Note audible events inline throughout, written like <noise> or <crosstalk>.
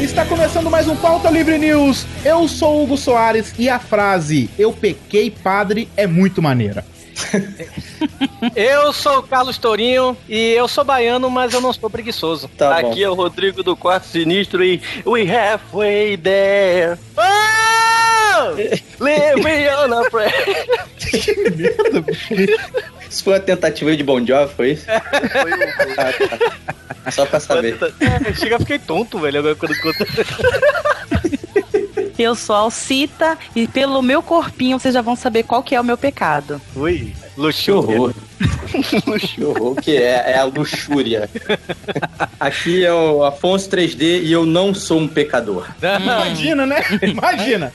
Está começando mais um Pauta Livre News. Eu sou o Hugo Soares e a frase Eu pequei, padre, é muito maneira. <laughs> Eu sou o Carlos Tourinho e eu sou baiano, mas eu não sou preguiçoso. Tá Aqui é o Rodrigo do Quarto Sinistro e We Halfway There. Oh! Leave me on a prayer. Isso foi uma tentativa de Bon Jovi, foi isso? Foi o- Ah, tá. Só pra saber. É, chega, fiquei tonto, velho, agora quando conta. Eu sou Alcita e pelo meu corpinho vocês já vão saber qual que é o meu pecado. Ui, Que luxúria. que horror, <laughs> que é, é a luxúria. Aqui é o Afonso 3D e eu não sou um pecador. <laughs> Imagina, né? Imagina.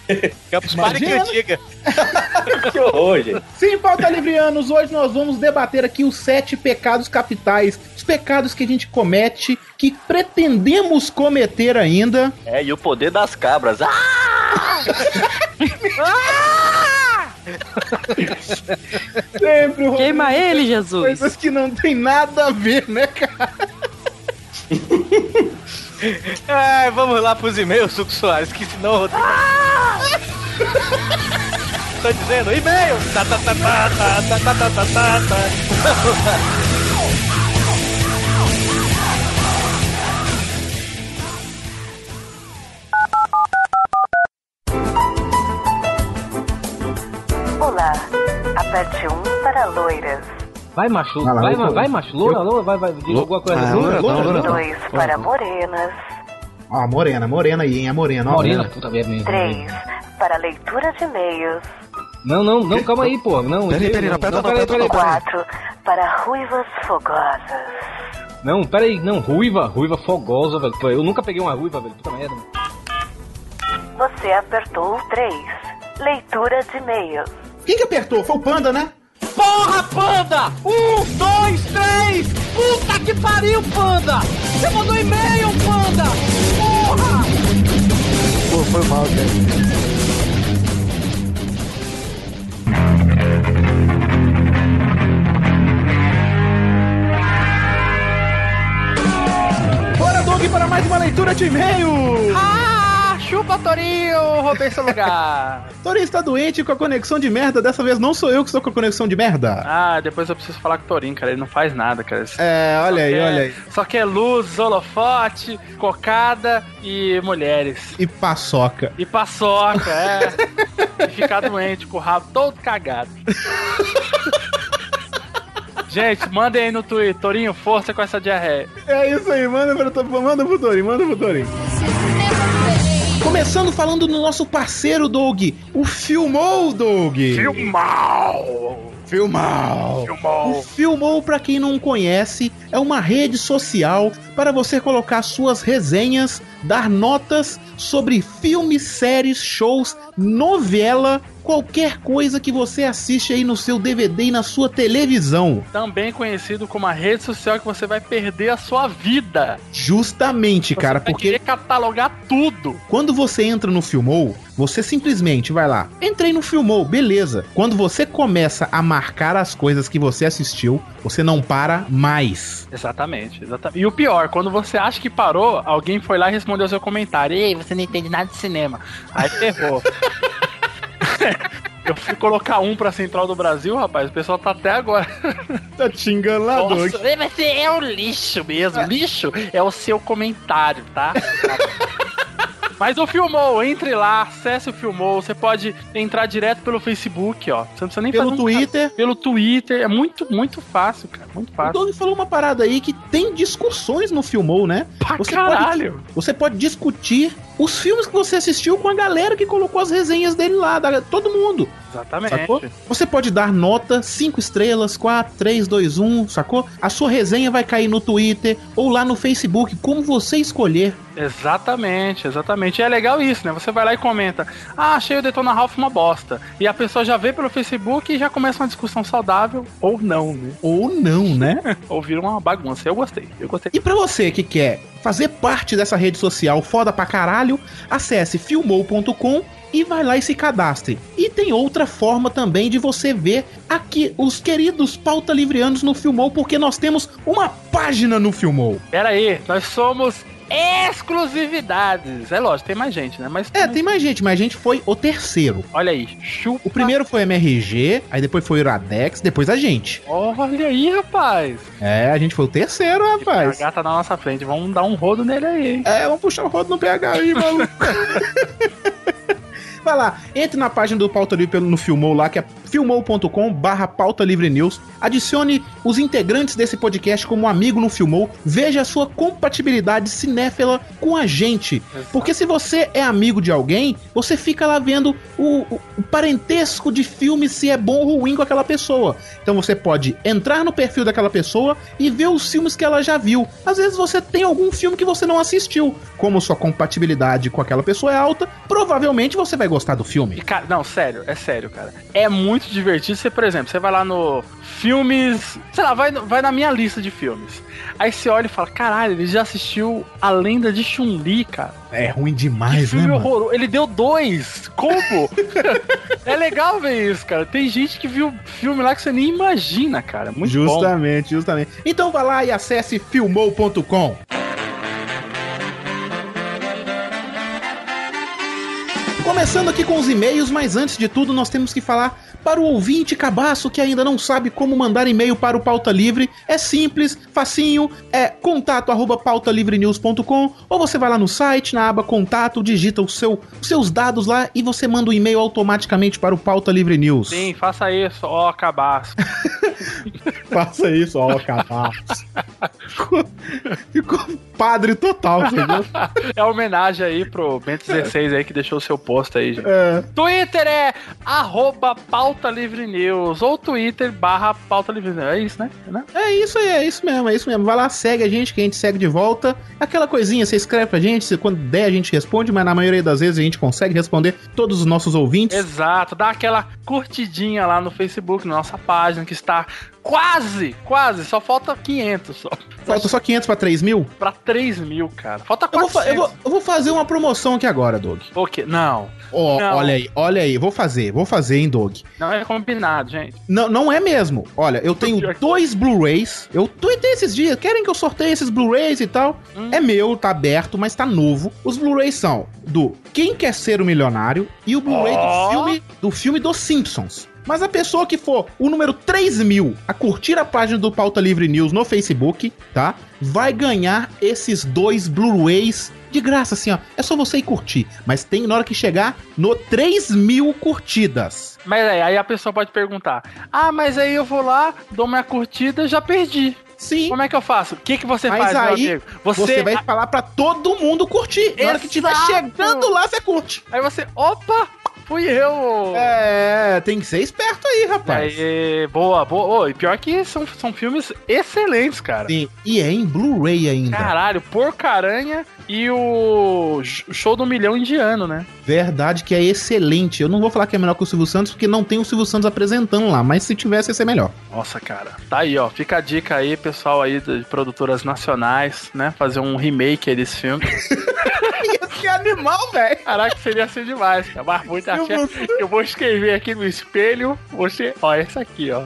Campos Party que Imagina. antiga. <laughs> Que horror, gente. Sim, pauta livrianos, hoje nós vamos debater aqui os sete pecados capitais, os pecados que a gente comete, que pretendemos cometer ainda. É, e o poder das cabras. Ah! Sempre o Queima ele, Jesus. coisas que não tem nada a ver, né, cara? <laughs> Ai, vamos lá pros e-mails, Suco Soares, que senão. Rodrigo- Tô dizendo, e-mail! Tá, tá, tá, tá, tá, tá, tá, tá, tá, tá, <laughs> Olá, aperte 1 para loiras, Vai, macho, Vai lá, vai, vai, vai, vai, macho, loura, loura, vai, vai, diz alguma coisa. Ah, loura, loura, loura. 2 para morenas, Ó, morena, morena aí, hein? A morena, ó. Morena, puta merda. 3 para leitura de e-mails, Não, não, não, calma aí, pô. Não, Peraí, peraí, não aperta não, peraí, peraí, peraí. 4 para ruivas fogosas, Não, peraí, não, ruiva, ruiva fogosa, velho. Eu nunca peguei uma ruiva, velho, puta merda. você apertou o 3, leitura de e-mails, Quem que apertou? Foi o Panda, né? Porra, panda! Um, dois, três! Puta que pariu, panda! Você mandou e-mail, panda! Porra! Pô, foi mal, cara. Bora, Doug, para mais uma leitura de e-mail! Ah, chupa, Torinho! Roubei seu lugar! <laughs> Torinho está doente com a conexão de merda. Dessa vez não sou eu que estou com a conexão de merda. Ah, depois eu preciso falar com o Torinho, cara. Ele não faz nada, cara. É, olha aí, Só olha quer- aí. Só que é luz, holofote, cocada e mulheres. E paçoca. E paçoca, é. <laughs> e ficar doente com o rabo todo cagado. Gente, mandem aí no Twitter. Torinho, força com essa diarreia. É isso aí, manda, pra, manda pro Torinho, manda pro Torinho. Começando falando do nosso parceiro, Doug. O Filmou, Doug. Filmal! Filmou. Filmou! O Filmou, pra quem não conhece, é uma rede social para você colocar suas resenhas, dar notas sobre filmes, séries, shows, novela, qualquer coisa que você assiste aí no seu DVD e na sua televisão. Também conhecido como a rede social que você vai perder a sua vida. Justamente, Você cara, vai porque catalogar tudo. quando você entra no Filmou, você simplesmente vai lá. Entrei no Filmou, beleza. Quando você começa a marcar as coisas que você assistiu, você não para mais. Exatamente, exatamente. E o pior, quando você acha que parou, alguém foi lá e respondeu seu comentário. Ei, você não entende nada de cinema. Aí ferrou. <laughs> Eu fui colocar um pra Central do Brasil, rapaz. O pessoal tá até agora. <laughs> Tá te enganando. Nossa, mas é o lixo mesmo. Lixo é o seu comentário, tá? <laughs> Mas o Filmou, entre lá, acesse o Filmou. Você pode entrar direto pelo Facebook, ó. Você não precisa nem Pelo um Twitter. Pelo Twitter. É muito, muito fácil, cara. Muito O fácil. Doug falou uma parada aí que tem discussões no Filmou, né? Pra Você caralho. Você pode discutir os filmes que você assistiu com a galera que colocou as resenhas dele lá, da, todo mundo. Exatamente. Sacou? Você pode dar nota 5 estrelas, 4, 3, 2, 1, sacou? A sua resenha vai cair no Twitter ou lá no Facebook, como você escolher. Exatamente, exatamente. E é legal isso, né? Você vai lá e comenta: Ah, achei o Detona Ralph uma bosta. E a pessoa já vê pelo Facebook e já começa uma discussão saudável, ou não, né? Ou não, né? <laughs> ou vira uma bagunça. Eu gostei, eu gostei. E pra você que quer fazer parte dessa rede social foda pra caralho, acesse filmou.com e vai lá e se cadastre. E tem outra forma também de você ver aqui os queridos pauta livreanos no Filmou, porque nós temos uma página no Filmou. Pera aí, nós somos exclusividades. É lógico, tem mais gente, né? Mas É, tem mais gente, mas a gente foi o terceiro. Olha aí, chupa. O primeiro foi MRG, aí depois foi o Iradex, depois a gente. Olha aí, rapaz. É, a gente foi o terceiro, rapaz. A gata na nossa frente, vamos dar um rodo nele aí, hein? É, vamos puxar o rodo no PH aí, maluco. <laughs> Vai lá, entre na página do Pauta Livre no Filmou lá, que é filmou.com barra pauta livre news. Adicione os integrantes desse podcast como amigo no Filmou. Veja a sua compatibilidade cinéfila com a gente. Porque se você é amigo de alguém, você fica lá vendo o, o- o parentesco de filme se é bom ou ruim com aquela pessoa. Então você pode entrar no perfil daquela pessoa e ver os filmes que ela já viu. Às vezes você tem algum filme que você não assistiu. Como sua compatibilidade com aquela pessoa é alta, provavelmente você vai gostar do filme. E, cara, não, sério, é sério, cara. É muito divertido. Você, por exemplo, você vai lá no filmes. Sei lá, vai, vai na minha lista de filmes. Aí você olha e fala: caralho, ele já assistiu A Lenda de Chun-Li, cara. É ruim Que demais, né, filme mano? horroroso. Ele deu dois. Como? <laughs> é legal ver isso, cara. Tem gente que viu filme lá que você nem imagina, cara. Muito bom. justamente, justamente. Então vai lá e acesse filmou.com. Começando aqui com os e-mails, mas antes de tudo nós temos que falar para o ouvinte cabaço que ainda não sabe como mandar e-mail para o Pauta Livre. É simples, facinho, é contato arroba pautalivrenews.com ou você vai lá no site, na aba contato, digita o seu, os seus dados lá e você manda o e-mail automaticamente para o Pauta Livre News. Sim, faça isso, ó, cabaço. <laughs> Faça isso, ó, cabaço. <laughs> Ficou, ficou padre total, entendeu? <laughs> É homenagem aí pro Bento 16 aí que deixou o seu post aí, gente. É. Twitter é arroba pauta livre news ou Twitter barra pauta livre news. É isso, né? né? É isso aí, é isso mesmo, é isso mesmo. Vai lá, segue a gente, que a gente segue de volta. Aquela coisinha, você escreve pra gente, se quando der a gente responde, mas na maioria das vezes a gente consegue responder todos os nossos ouvintes. Exato, dá aquela curtidinha lá no Facebook, na nossa página, que está quase, quase, só falta 500 só. Falta só 500 pra 3 mil? Pra 3 mil, cara. Falta Eu vou, 400. eu, vou, eu vou fazer uma promoção aqui agora, Doug. O quê? Não, Ó, Não. olha aí, olha aí, vou fazer, vou fazer, hein, Doug. não é combinado, gente. Não, não é mesmo. Olha, eu tenho dois Blu-rays. Eu tuitei esses dias. Querem que eu sorteie esses Blu-rays e tal? Hum. É meu, tá aberto, mas tá novo. Os Blu-rays são do Quem Quer Ser o Milionário e o Blu-ray Ó. do filme do filme dos Simpsons. Mas a pessoa que for o número 3 mil a curtir a página do Pauta Livre News no Facebook, tá? Vai ganhar esses dois Blu-rays de graça, assim, ó. É só você ir curtir. Mas tem na hora que chegar no 3 mil curtidas. Mas aí, aí a pessoa pode perguntar: Ah, mas aí eu vou lá, dou minha curtida, já perdi. Sim. Como é que eu faço? O que, que você Mas faz, aí, amigo? Você, vai falar pra todo mundo curtir. Na hora que tiver Exato. chegando lá, você curte. Aí você, opa, fui eu. É, tem que ser esperto aí, rapaz. Boa, boa. Ô, e pior que são, são filmes excelentes, cara. Sim, e é em Blu-ray ainda. Caralho, Porcaranha e o Sh- Show do Milhão Indiano, né? Verdade que é excelente. Eu não vou falar que é melhor que o Silvio Santos, porque não tem o Silvio Santos apresentando lá, mas se tivesse, ia ser melhor. Nossa, cara. Tá aí, ó. Fica a dica aí, pessoal aí de produtoras nacionais, né? Fazer um remake aí desse filme. <laughs> que animal, velho. Caraca, seria assim demais, cara. Mas muito Eu vou escrever aqui no espelho. Você. Ó, esse aqui, ó.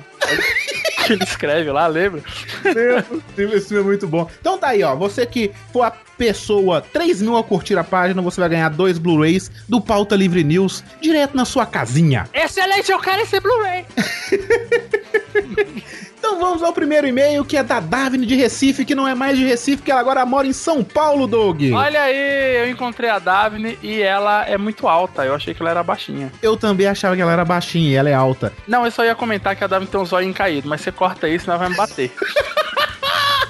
Que <laughs> ele escreve lá, lembra? Esse filme é muito bom. Então tá aí, ó. Você que for pessoa 3 mil a curtir a página, você vai ganhar dois Blu-rays do Pauta Livre News direto na sua casinha. Excelente, eu quero esse Blu-ray. <laughs> Então vamos ao primeiro e-mail, que é da Davine de Recife, que não é mais de Recife, que ela agora mora em São Paulo, Doug. Olha aí, eu encontrei a Davine e ela é muito alta. Eu achei que ela era baixinha. Eu também achava que ela era baixinha e ela é alta. Não, eu só ia comentar que a Davine tem um zóio caído, mas você corta isso, senão vai me bater. <laughs>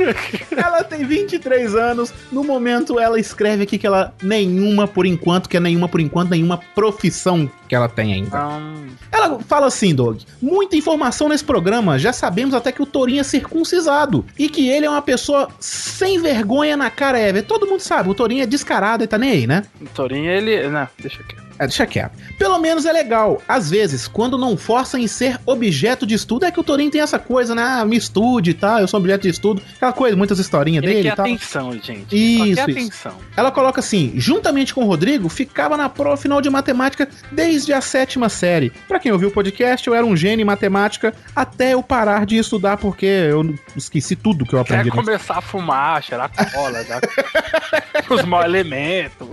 <laughs> ela tem 23 anos. No momento, ela escreve aqui que ela nenhuma por enquanto, que é nenhuma por enquanto, nenhuma profissão que ela tem ainda. Ela fala assim, Doug: muita informação nesse programa. Já sabemos até que o Torinho é circuncisado e que ele é uma pessoa sem vergonha na cara, Ever. Todo mundo sabe, o Torinho é descarado e tá nem aí, né? O Torinho, ele. Não, deixa aqui. É, deixa quieto. Pelo menos é legal. Às vezes, quando não forçam em ser objeto de estudo, é que o Torinho tem essa coisa, né? Ah, me estude e tal, eu sou objeto de estudo. Aquela coisa, muitas historinhas Ele dele quer e tal. atenção, gente. Isso, quer isso. atenção. Ela coloca assim: juntamente com o Rodrigo, ficava na prova final de matemática desde a sétima série. Pra quem ouviu o podcast, eu era um gênio em matemática até eu parar de estudar, porque eu esqueci tudo que eu Quer aprendi. começar a fumar, cheirar cola, dar <laughs> os maus elementos.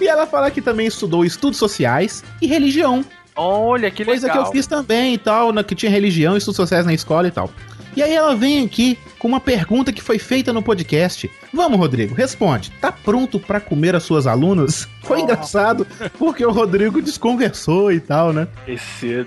E ela fala que também estudou estudos sociais e religião. Olha, que Coisa legal. que eu fiz também e tal, na, que tinha religião e estudos sociais na escola e tal. E aí ela vem aqui com uma pergunta que foi feita no podcast. Vamos, Rodrigo, responde. Tá pronto pra comer as suas alunas? <laughs> Foi engraçado, porque o Rodrigo desconversou e tal, né? Esse,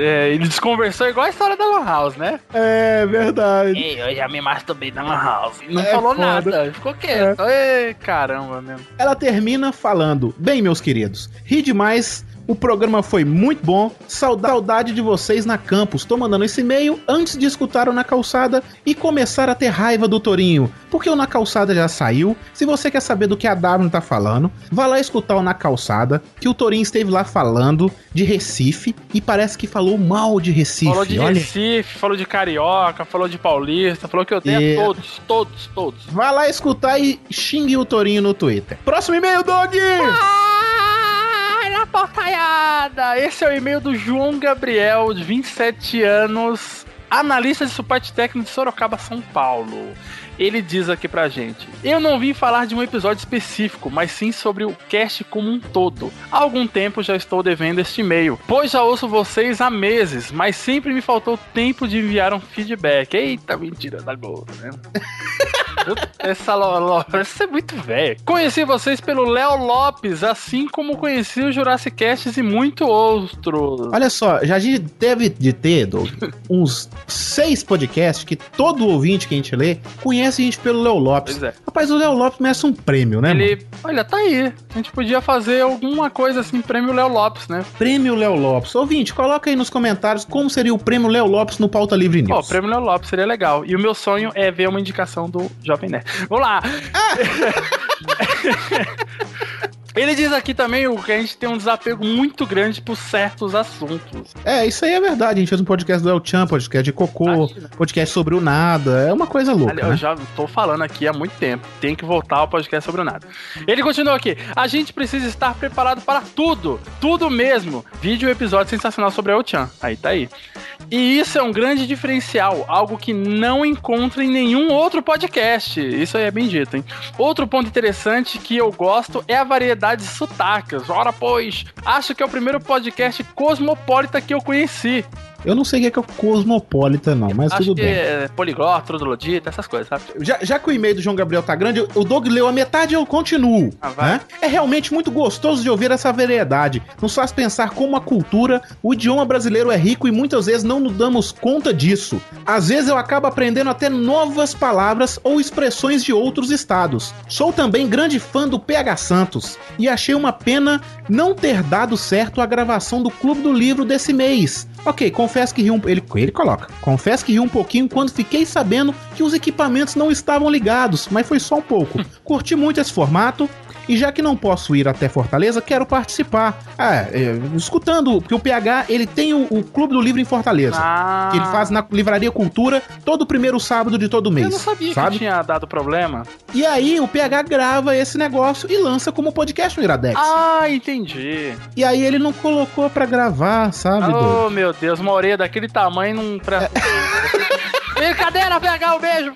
é, ele desconversou igual a história da Lan House, né? É verdade. Ei, eu já me masturbei na Lan House. Não É falou foda. nada, ficou quieto. Ei, caramba mesmo. Ela termina falando: Bem, meus queridos, ri demais. O programa foi muito bom. Saudade de vocês na campus. Tô mandando esse e-mail antes de escutar o Na Calçada e começar a ter raiva do Torinho. Porque o Na Calçada já saiu. Se você quer saber do que a W tá falando, vá lá escutar o Na Calçada, que o Torinho esteve lá falando de Recife e parece que falou mal de Recife. Falou de Olha. Recife, falou de Carioca, falou de Paulista, falou que eu tenho É. todos, todos, todos. Vá lá escutar e xingue o Torinho no Twitter. Próximo e-mail, Dog! Ai, na portaiada! Esse é o e-mail do João Gabriel, de 27 anos, analista de suporte técnico de Sorocaba, São Paulo. Ele diz aqui pra gente: Eu não vim falar de um episódio específico, mas sim sobre o cast como um todo. Há algum tempo já estou devendo este e-mail, pois já ouço vocês há meses, mas sempre me faltou tempo de enviar um feedback. Eita, mentira da Globo, né? Essa Lolo, essa é muito velha. Conheci vocês pelo Léo Lopes, assim como conheci o Jurassic Casts e muito outros. Olha só, já a gente deve de ter, Doug, <laughs> uns seis podcasts que todo ouvinte que a gente lê conhece a gente pelo Léo Lopes. Pois é. Rapaz, o Léo Lopes merece um prêmio, né, mano? Ele, olha, tá aí. A gente podia fazer alguma coisa assim, prêmio Léo Lopes, né? Prêmio Léo Lopes. Ouvinte, coloca aí nos comentários como seria o prêmio Léo Lopes no Pauta Livre Ó, News. prêmio Léo Lopes seria legal. E o meu sonho é ver uma indicação do Jovem Nerd. Vamos lá! <laughs> <laughs> Ele diz aqui também o que a gente tem um desapego muito grande por certos assuntos. É, isso aí é verdade. A gente fez um podcast do El Chan, podcast de Cocô, podcast sobre o nada. É uma coisa louca, Ali, Eu né? já tô falando aqui há muito tempo. Tem que voltar ao podcast sobre o nada. Ele continua aqui. A gente precisa estar preparado para tudo. Tudo mesmo. Vídeo e episódio sensacional sobre El Chan. Aí tá aí. E isso é um grande diferencial, algo que não encontra em nenhum outro podcast. Isso aí é bem dito, hein? Outro ponto interessante que eu gosto é a variedade de sotaques. Ora, pois, acho que é o primeiro podcast cosmopolita que eu conheci. Eu não sei o que é, que é o Cosmopolita, não, mas acho tudo que bem. é poliglota, troglodita, essas coisas, sabe? Já, já que o e-mail do João Gabriel tá grande, o Doug leu a metade e eu continuo. Ah, vai. né? É realmente muito gostoso de ouvir essa variedade. Nos faz pensar como a cultura, o idioma brasileiro é rico e muitas vezes não nos damos conta disso. Às vezes eu acabo aprendendo até novas palavras ou expressões de outros estados. Sou também grande fã do PH Santos e achei uma pena não ter dado certo a gravação do Clube do Livro desse mês. Ok, confesso que ri um. Ele, ele coloca. Confesso que ri um pouquinho quando fiquei sabendo que os equipamentos não estavam ligados, mas foi só um pouco. Curti muito esse formato. E já que não posso ir até Fortaleza, quero participar. Ah, é, escutando, porque o PH ele tem o, o Clube do Livro em Fortaleza. Ah. Que ele faz na Livraria Cultura todo primeiro sábado de todo mês. Eu não sabia sabe? que tinha dado problema. E aí o PH grava esse negócio e lança como podcast no Iradex. Ah, entendi. E aí ele não colocou pra gravar, sabe? Oh, meu Deus, uma orelha daquele tamanho não presta. <laughs> Brincadeira, pegar o beijo.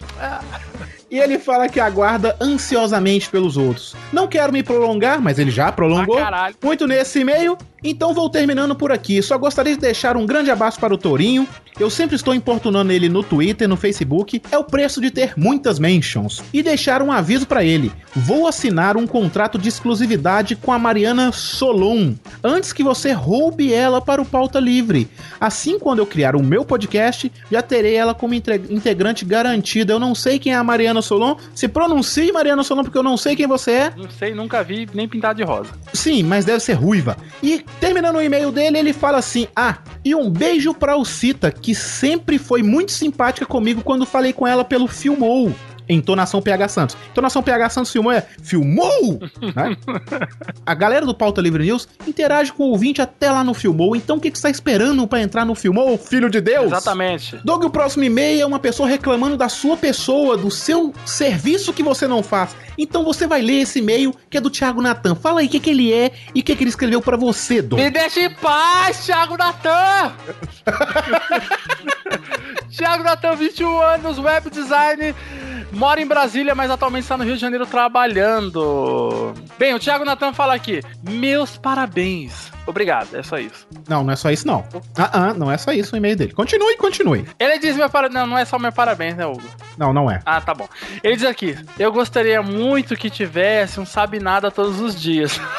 E ele fala que aguarda ansiosamente pelos outros. Não quero me prolongar, mas ele já prolongou Ah, muito nesse e-mail Então vou terminando por aqui. Só gostaria de deixar um grande abraço para o Tourinho. Eu sempre estou importunando ele no Twitter, no Facebook. É o preço de ter muitas mentions. E deixar um aviso para ele. Vou assinar um contrato de exclusividade com a Mariana Solon antes que você roube ela para o Pauta Livre. Assim, quando eu criar o meu podcast, já terei ela como inte- integrante garantida. Eu não sei quem é a Mariana Solon. Se pronuncie Mariana Solon porque eu não sei quem você é. Não sei, nunca vi nem pintado de rosa. Sim, mas deve ser ruiva. E terminando o e-mail dele, ele fala assim: Ah, e um beijo pra Alcita, que sempre foi muito simpática comigo quando falei com ela pelo Filmou. Entonação PH Santos. Entonação PH Santos filmou é filmou! né? <laughs> A galera do Pauta Livre News interage com o ouvinte até lá no Filmou. Então o que, que você tá esperando pra entrar no Filmou, filho de Deus? Exatamente. Doug, o próximo e-mail é uma pessoa reclamando da sua pessoa, do seu serviço que você não faz. Então você vai ler esse e-mail que é do Thiago Natan. Fala aí o que, que ele é e o que, que ele escreveu pra você, Doug. Me deixa em paz, Thiago Natan! <laughs> Thiago Natan, 21 anos, web design, mora em Brasília, mas atualmente está no Rio de Janeiro trabalhando. Bem, o Thiago Natan fala aqui: Meus parabéns. Obrigado, é só isso. Não, não é só isso, não. Ah, ah, não é só isso o e-mail dele. Continue, continue. Ele diz meu parabéns. Não, não é só meu parabéns, né, Hugo? Não, não é. Ah, tá bom. Ele diz aqui: Eu gostaria muito que tivesse um sabe nada todos os dias. <laughs>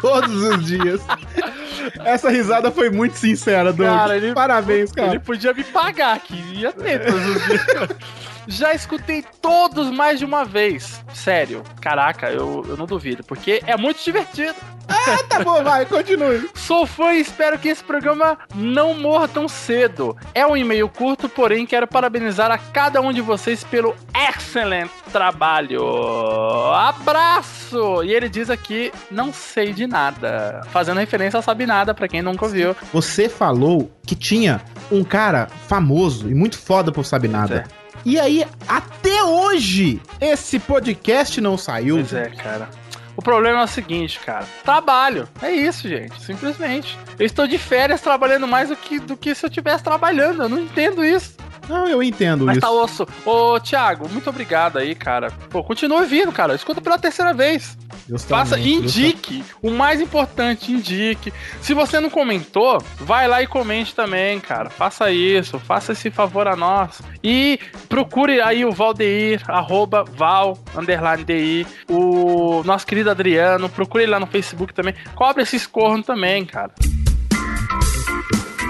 Todos os dias. Essa risada foi muito sincera, Doug. Cara, ele- Parabéns, cara. Ele podia me pagar aqui, ia ter todos os dias. <laughs> Já escutei todos mais de uma vez. Sério. Caraca, eu, eu não duvido, porque é muito divertido. Ah, tá bom, vai, continue. <laughs> Sou fã e espero que esse programa não morra tão cedo. É um e-mail curto, porém quero parabenizar a cada um de vocês pelo excelente trabalho. Abraço! E ele diz aqui, não sei de nada. Fazendo referência ao Sabe Nada, pra quem nunca ouviu. Você falou que tinha um cara famoso e muito foda por sabe nada. E aí, até hoje, esse podcast não saiu. Pois é, cara. O problema é o seguinte, cara. Trabalho. É isso, gente. Simplesmente. Eu estou de férias trabalhando mais do que, do que se eu estivesse trabalhando. Eu não entendo isso. Não, eu entendo Mas isso. tá osso. Ô, Thiago, muito obrigado aí, cara. Pô, continua vindo, cara. Escuta pela terceira vez. Justamente, Faça, indique. O mais importante, indique. Se você não comentou, vai lá e comente também, cara. Faça isso. Faça esse favor a nós. E procure aí o Valdeir, arroba Val, underline DI. O nosso querido Adriano. Procure ele lá no Facebook também. Cobre esses cornos também, cara.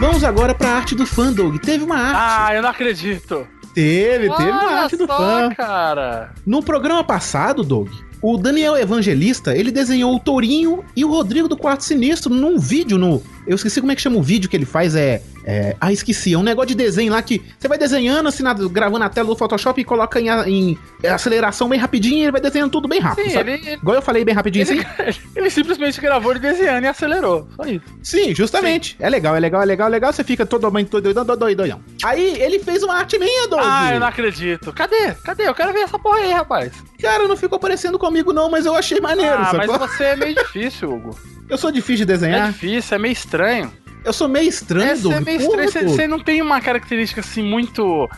Vamos agora pra arte do fã, Doug. Teve uma arte. Ah, eu não acredito. Teve, teve uma Olha arte do só, fã. cara. No programa passado, Doug, o Daniel Evangelista, ele desenhou o Tourinho e o Rodrigo do Quarto Sinistro num vídeo no... Eu esqueci como é que chama o vídeo que ele faz, é... é ah, esqueci, é um negócio de desenho lá que você vai desenhando, assim, na- gravando a tela do Photoshop e coloca em, em aceleração bem rapidinho e ele vai desenhando tudo bem rápido, Sim, ele- ele- Igual eu falei bem rapidinho Ele, assim. <laughs> ele simplesmente gravou ele desenhando e acelerou. Só isso. Sim, justamente. É legal, é legal, é legal, é legal. Você fica todo todo doidão, doidão, doidão. Aí ele fez uma arte minha, Doug. Ah, eu não acredito. Cadê? Cadê? Eu quero ver essa porra aí, rapaz. Cara, não ficou parecendo comigo não, mas eu achei maneiro, ah, mas você é meio <laughs> difícil, Hugo. Eu sou difícil de É desenhar. difícil, é meio estranho. Eu sou meio estranho, É, você Doug. é meio estranho. Você, não tem uma característica assim muito.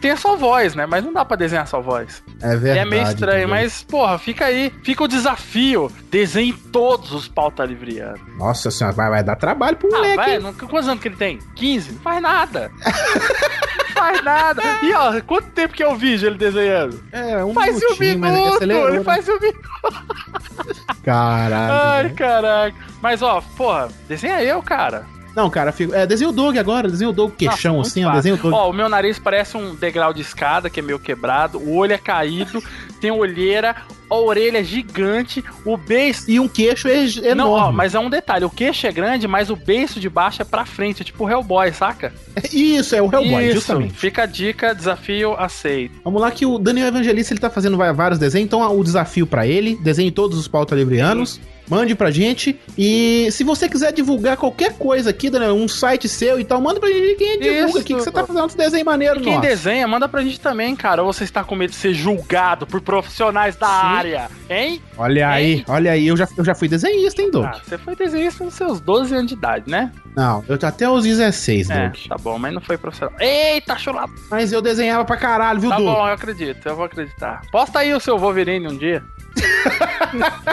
Tem a sua voz, né? Mas não dá pra desenhar a sua voz. É verdade. é meio estranho, mas, porra, fica aí. Fica o desafio. Desenhe todos os pauta livrianos. Nossa senhora, vai, vai dar trabalho pro Ah, moleque. vai, não, quantos anos que ele tem? 15? Não faz nada. não faz nada. E ó, quanto tempo que é o vídeo ele desenhando? É, um faz um minutinho, é que minuto, acelerou, ele né? faz um minuto. Caralho. Ai, velho. caraca. Mas ó, porra, desenha eu, cara. Não, cara, fico... é, desenha o Doug agora, desenha o Doug queixão Nossa, assim, ó, desenha o. Doug. Ó, o meu nariz parece um degrau de escada que é meio quebrado, o olho é caído, <laughs> tem olheira, a orelha é gigante, o beiço. E um queixo é enorme. Não, ó, mas é um detalhe: o queixo é grande, mas o beiço de baixo é pra frente, é tipo o Hellboy, saca? Isso, é o Hellboy, Isso. justamente. Fica a dica, desafio aceito. Vamos lá que o Daniel Evangelista ele tá fazendo vários desenhos, então o desafio pra ele, desenhe todos os pauta livrianos, mande pra gente e se você quiser divulgar qualquer coisa aqui, Daniel, um site seu e tal, manda pra gente quem divulga Isso. aqui que você tá fazendo uns desenhos maneiros, E quem desenha, manda pra gente também, cara. Ou você está com medo de ser julgado por profissionais da área, hein? Olha aí, olha aí, eu já, eu já fui desenhista, hein, Doug? Ah, você foi desenhista nos seus 12 anos de idade, né? Não, eu tô até os 16, É, Doug. tá bom, mas não foi profissional. Eita, chulapa! Mas eu desenhava pra caralho, viu, Tá Doug? bom, eu acredito, eu vou acreditar. Posta aí o seu Wolverine um dia. <laughs>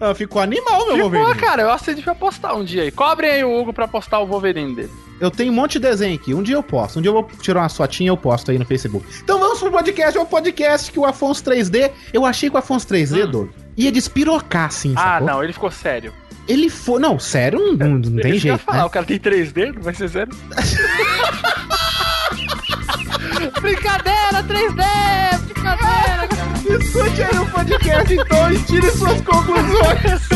Ah, ficou animal, meu Ficou, Wolverine. cara, eu acho que a gente vai postar um dia aí. Cobrem aí o Hugo pra postar o Wolverine dele. Eu tenho um monte de desenho aqui. Um dia eu posto. Um dia eu vou tirar uma fotinha e eu posto aí no Facebook. Então vamos pro podcast. É o podcast que o Afonso 3D. Eu achei que o Afonso 3D, Doug, ia despirocar, assim. Hum. Ah, sacou? não, ele ficou sério. Ele foi. Não, sério, não, não, não tem jeito. falar, Né? o cara tem 3D, não vai ser sério. <laughs> brincadeira, 3D! Brincadeira! Escute aí o podcast então e tire suas conclusões. <laughs>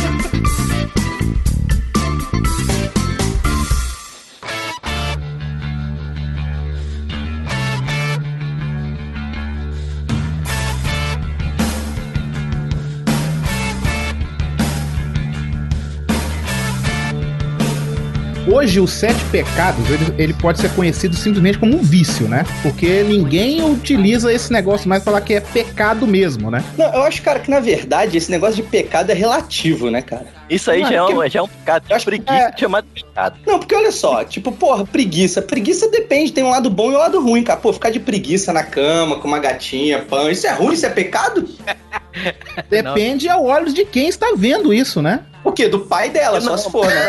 Hoje, os sete pecados, ele, ele pode ser conhecido simplesmente como um vício, né? Porque ninguém utiliza esse negócio mais pra falar que é pecado mesmo, né? Não, eu acho, cara, que na verdade esse negócio de pecado é relativo, né, cara? Isso aí Não, já, é porque- um, já é um pecado. Eu acho preguiça é- chamado pecado. Não, porque olha só, tipo, porra, preguiça. Preguiça depende, tem um lado bom e um lado ruim, cara. Pô, ficar de preguiça na cama, com uma gatinha, pão, isso é ruim, isso é pecado? <laughs> Depende ao olhos de quem está vendo isso, né? O quê? Do pai dela, só se for, né? <laughs>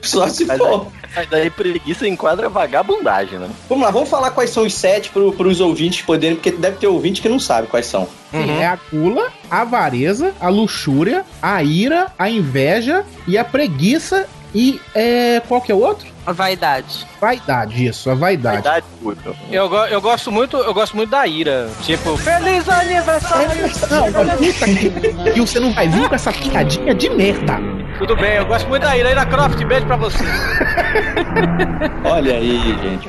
Só se Mas for. Mas daí preguiça enquadra vagabundagem, né? Vamos lá, vamos falar quais são os sete pro, pros ouvintes poderem, porque deve ter ouvinte que não sabe quais são. Sim, É a gula, a avareza, a luxúria, a ira, a inveja e a preguiça e é, qual que é o outro? A vaidade. Vaidade, isso, a vaidade. Puto. Eu, go- eu gosto muito, eu gosto muito da ira. Tipo, feliz aniversário! Não, mas puta que E você não vai vir com essa piadinha de merda. Tudo bem, eu gosto muito da ira. Ira Croft, beijo pra você. <laughs> Olha aí, gente.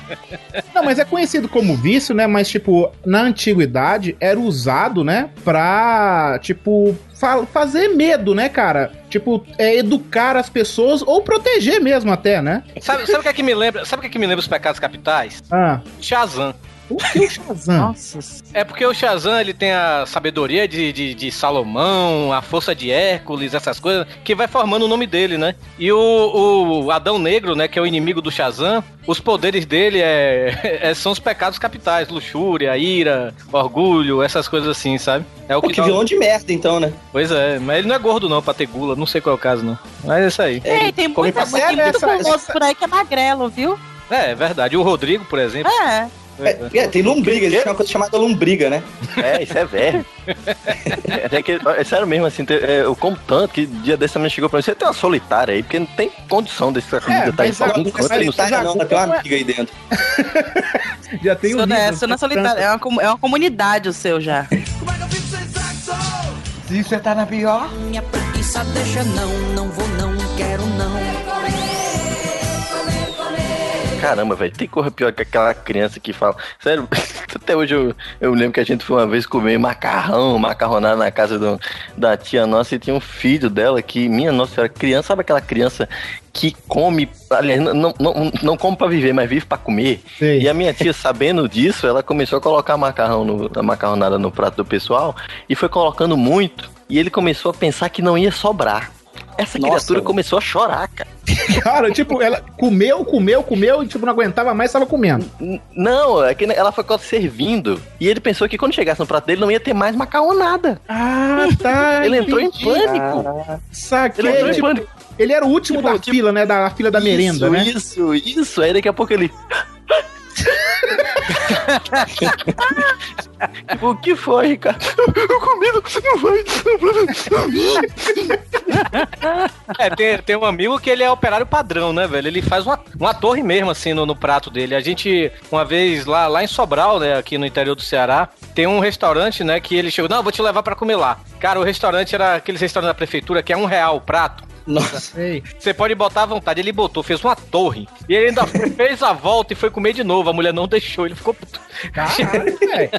Não, mas é conhecido como vício, né? Mas, tipo, na antiguidade era usado, né? Pra, tipo, fa- fazer medo, né, cara? Tipo, é, educar as pessoas ou proteger mesmo até, né? Sabe, sabe o que é que me lembra? Sabe o que me lembra os pecados capitais? Ah, Shazam. o que é o Shazam? <laughs> Nossa. É porque o Shazam ele tem a sabedoria de, de, de Salomão, a força de Hércules, essas coisas, que vai formando o nome dele, né? E o, o Adão Negro, né, que é o inimigo do Shazam, os poderes dele é, <laughs> é- são os pecados capitais, luxúria, ira, orgulho, essas coisas assim, sabe? É o Pô, que que dá- vilão de merda, então, né? Pois é, mas ele não é gordo não, pra ter gula, não sei qual é o caso não. Mas é isso aí. Ei, tem muita, tem muito essa- famoso por aí que é magrelo, viu? É, é verdade. O Rodrigo, por exemplo. É. É, é, tem lombriga, existe uma coisa chamada lombriga, né? É, isso é velho. <laughs> é, que, é sério mesmo, assim, é, eu como tanto que dia desse a menina chegou pra mim, você tem uma solitária aí, porque não tem condição dessa comida É, estar em a- algum canto a- e não. Solitária não, tem uma amiga aí dentro. <laughs> Já tem um Sou, livro, sou na solitária. É uma, é uma comunidade o seu já. <laughs> Se você tá na pior. Minha preguiça deixa não, não vou não, quero não. Caramba, velho, tem coisa pior que aquela criança que fala. Sério, <laughs> até hoje eu, eu lembro que a gente foi uma vez comer macarrão, macarronada na casa do- da tia nossa e tinha um filho dela que, minha nossa senhora, criança, sabe aquela criança que come, aliás, não, não, não, come pra viver, mas vive pra comer? Sei. E a minha tia, sabendo disso, ela começou a colocar macarrão no, a macarronada no prato do pessoal e foi colocando muito. E ele começou a pensar que não ia sobrar. Essa Nossa, criatura velho. começou a chorar, cara. <laughs> Cara, tipo, ela comeu, comeu, comeu e, tipo, não aguentava mais, tava comendo. N- Não, é que ela foi servindo. E ele pensou que quando chegasse no prato dele não ia ter mais macarronada. Ah, <laughs> tá. Ele entrou em pânico. Saquei. Ele entrou em tipo, pânico. ele era o último Tipo, da tipo- fila, né? Da fila da merenda, isso, né? Isso, isso. Aí daqui a pouco ele. O que foi, Ricardo? Eu comi, não vai. É, tem, tem um amigo que ele é operário padrão, né, velho? Ele faz uma, uma torre mesmo, assim, no, no prato dele. A gente, uma vez lá, lá em Sobral, né, aqui no interior do Ceará, tem um restaurante, né, que ele chegou, não, eu vou te levar pra comer lá. Cara, o restaurante era aqueles restaurantes da prefeitura que é um real o prato. Nossa. Ei, Você pode botar à vontade. Ele botou, fez uma torre. E ele ainda <laughs> fez a volta e foi comer de novo. A mulher não deixou, ele ficou puto. caralho, <laughs> velho.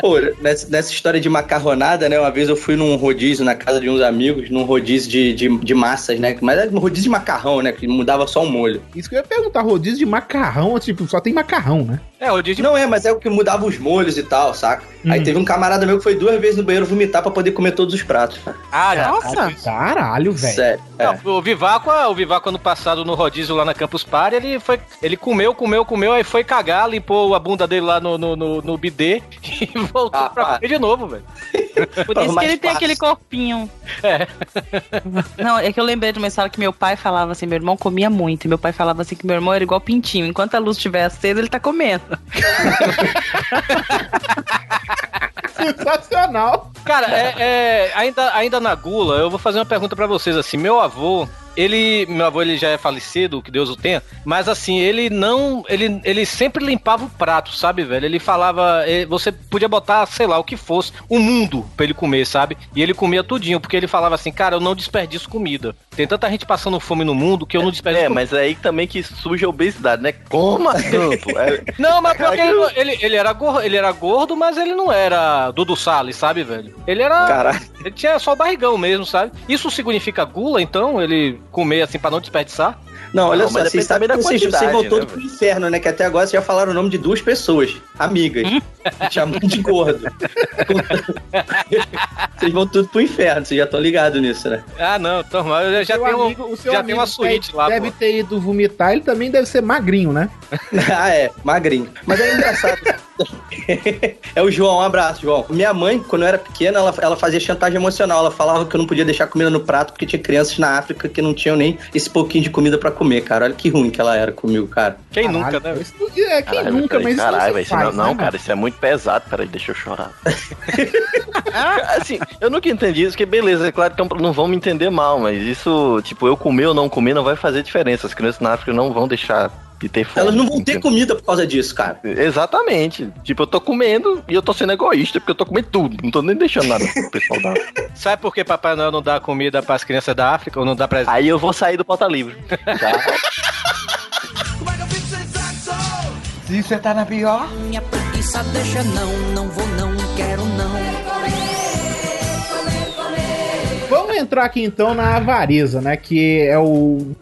Pô, nessa, nessa história de macarronada, né? Uma vez eu fui num rodízio na casa de uns amigos, num rodízio de, de, de massas, né? Mas era um rodízio de macarrão, né? Que mudava só o molho. Isso que eu ia perguntar, rodízio de macarrão, tipo, só tem macarrão, né? É, rodízio de... Não é, mas é o que mudava os molhos e tal, saca? Aí Hum. teve um camarada meu que foi duas vezes no banheiro vomitar pra poder comer todos os pratos. Ah. Nossa! Caralho, velho. Sério. É. Não, o Vivaco, o Vivaco ano passado no rodízio lá na Campus Party, ele foi, ele comeu, comeu, comeu, aí foi cagar, limpou a bunda dele lá no, no, no, no bidê <laughs> e voltou Ah, pra pá. comer de novo, velho. Por isso que ele tem fácil. aquele corpinho. É. Não, é que eu lembrei de uma história que meu pai falava assim, meu irmão comia muito, e meu pai falava assim que meu irmão era igual pintinho, enquanto a luz estiver acesa, ele tá comendo. <laughs> Sensacional. Cara, é, é, ainda, ainda na gula, eu vou fazer uma pergunta pra vocês, assim, meu avô, ele, meu avô ele já é falecido, que Deus o tenha, mas assim, ele não, ele, ele sempre limpava o prato, sabe, velho? Ele falava, eh, você podia botar, sei lá, o que fosse, o mundo pra ele comer, sabe? E ele comia tudinho, porque ele falava assim, cara, eu não desperdiço comida. Tem tanta gente passando fome no mundo que eu não desperdiço É, comida. mas aí também que surge a obesidade, né? Coma tanto. <laughs> É, Não, mas porque ele, ele, ele era gordo, ele era gordo, mas ele não era Dudu Salles, sabe, velho? Ele era. Caralho. Ele tinha só barrigão mesmo, sabe? Isso significa gula, então? Ele comer assim pra não desperdiçar? Não, olha Não, só, vocês sabem que vocês, vocês quantidade, vão né, pro inferno, né? Que até agora vocês já falaram o nome de duas pessoas, amigas. <laughs> chamam de gordo. <laughs> vocês vão tudo pro inferno, vocês já estão ligados nisso, né? Ah, não, normal. Eu já tenho, amigo- já uma suíte deve, lá, Deve pô. ter ido vomitar, ele também deve ser magrinho, né? <laughs> ah, é, magrinho. Mas é engraçado. é o João, um abraço, João. Minha mãe, quando eu era pequena, ela, ela fazia chantagem emocional. Ela falava que eu não podia deixar comida no prato porque tinha crianças na África que não tinham nem esse pouquinho de comida pra comer, cara. Olha que ruim que ela era comigo, cara. Quem Caralho, nunca, né? Isso, é, quem Caralho, nunca, peraí, mas isso caralho, não velho, se isso não, faz, não, né, cara, isso é muito pesado. Peraí, deixa eu chorar. <laughs> assim, eu nunca entendi isso, porque beleza, é claro que não vão me entender mal, mas isso, tipo, eu comer ou não comer não vai fazer diferença. As crianças na África não vão deixar de ter fome. Elas não vão ter entendeu? comida por causa disso, cara. Exatamente. Tipo, eu tô comendo e eu tô sendo egoísta, porque eu tô comendo tudo. Não tô nem deixando nada pro pessoal dar. <laughs> Sabe por que Papai Noel não dá comida pras crianças da África? Ou não dá pra. Aí eu vou sair do pauta livre. Tá? Se você tá na pior, Minha preguiça deixa não, não vou não, quero não. Vamos entrar aqui então na avareza, né? Que é o.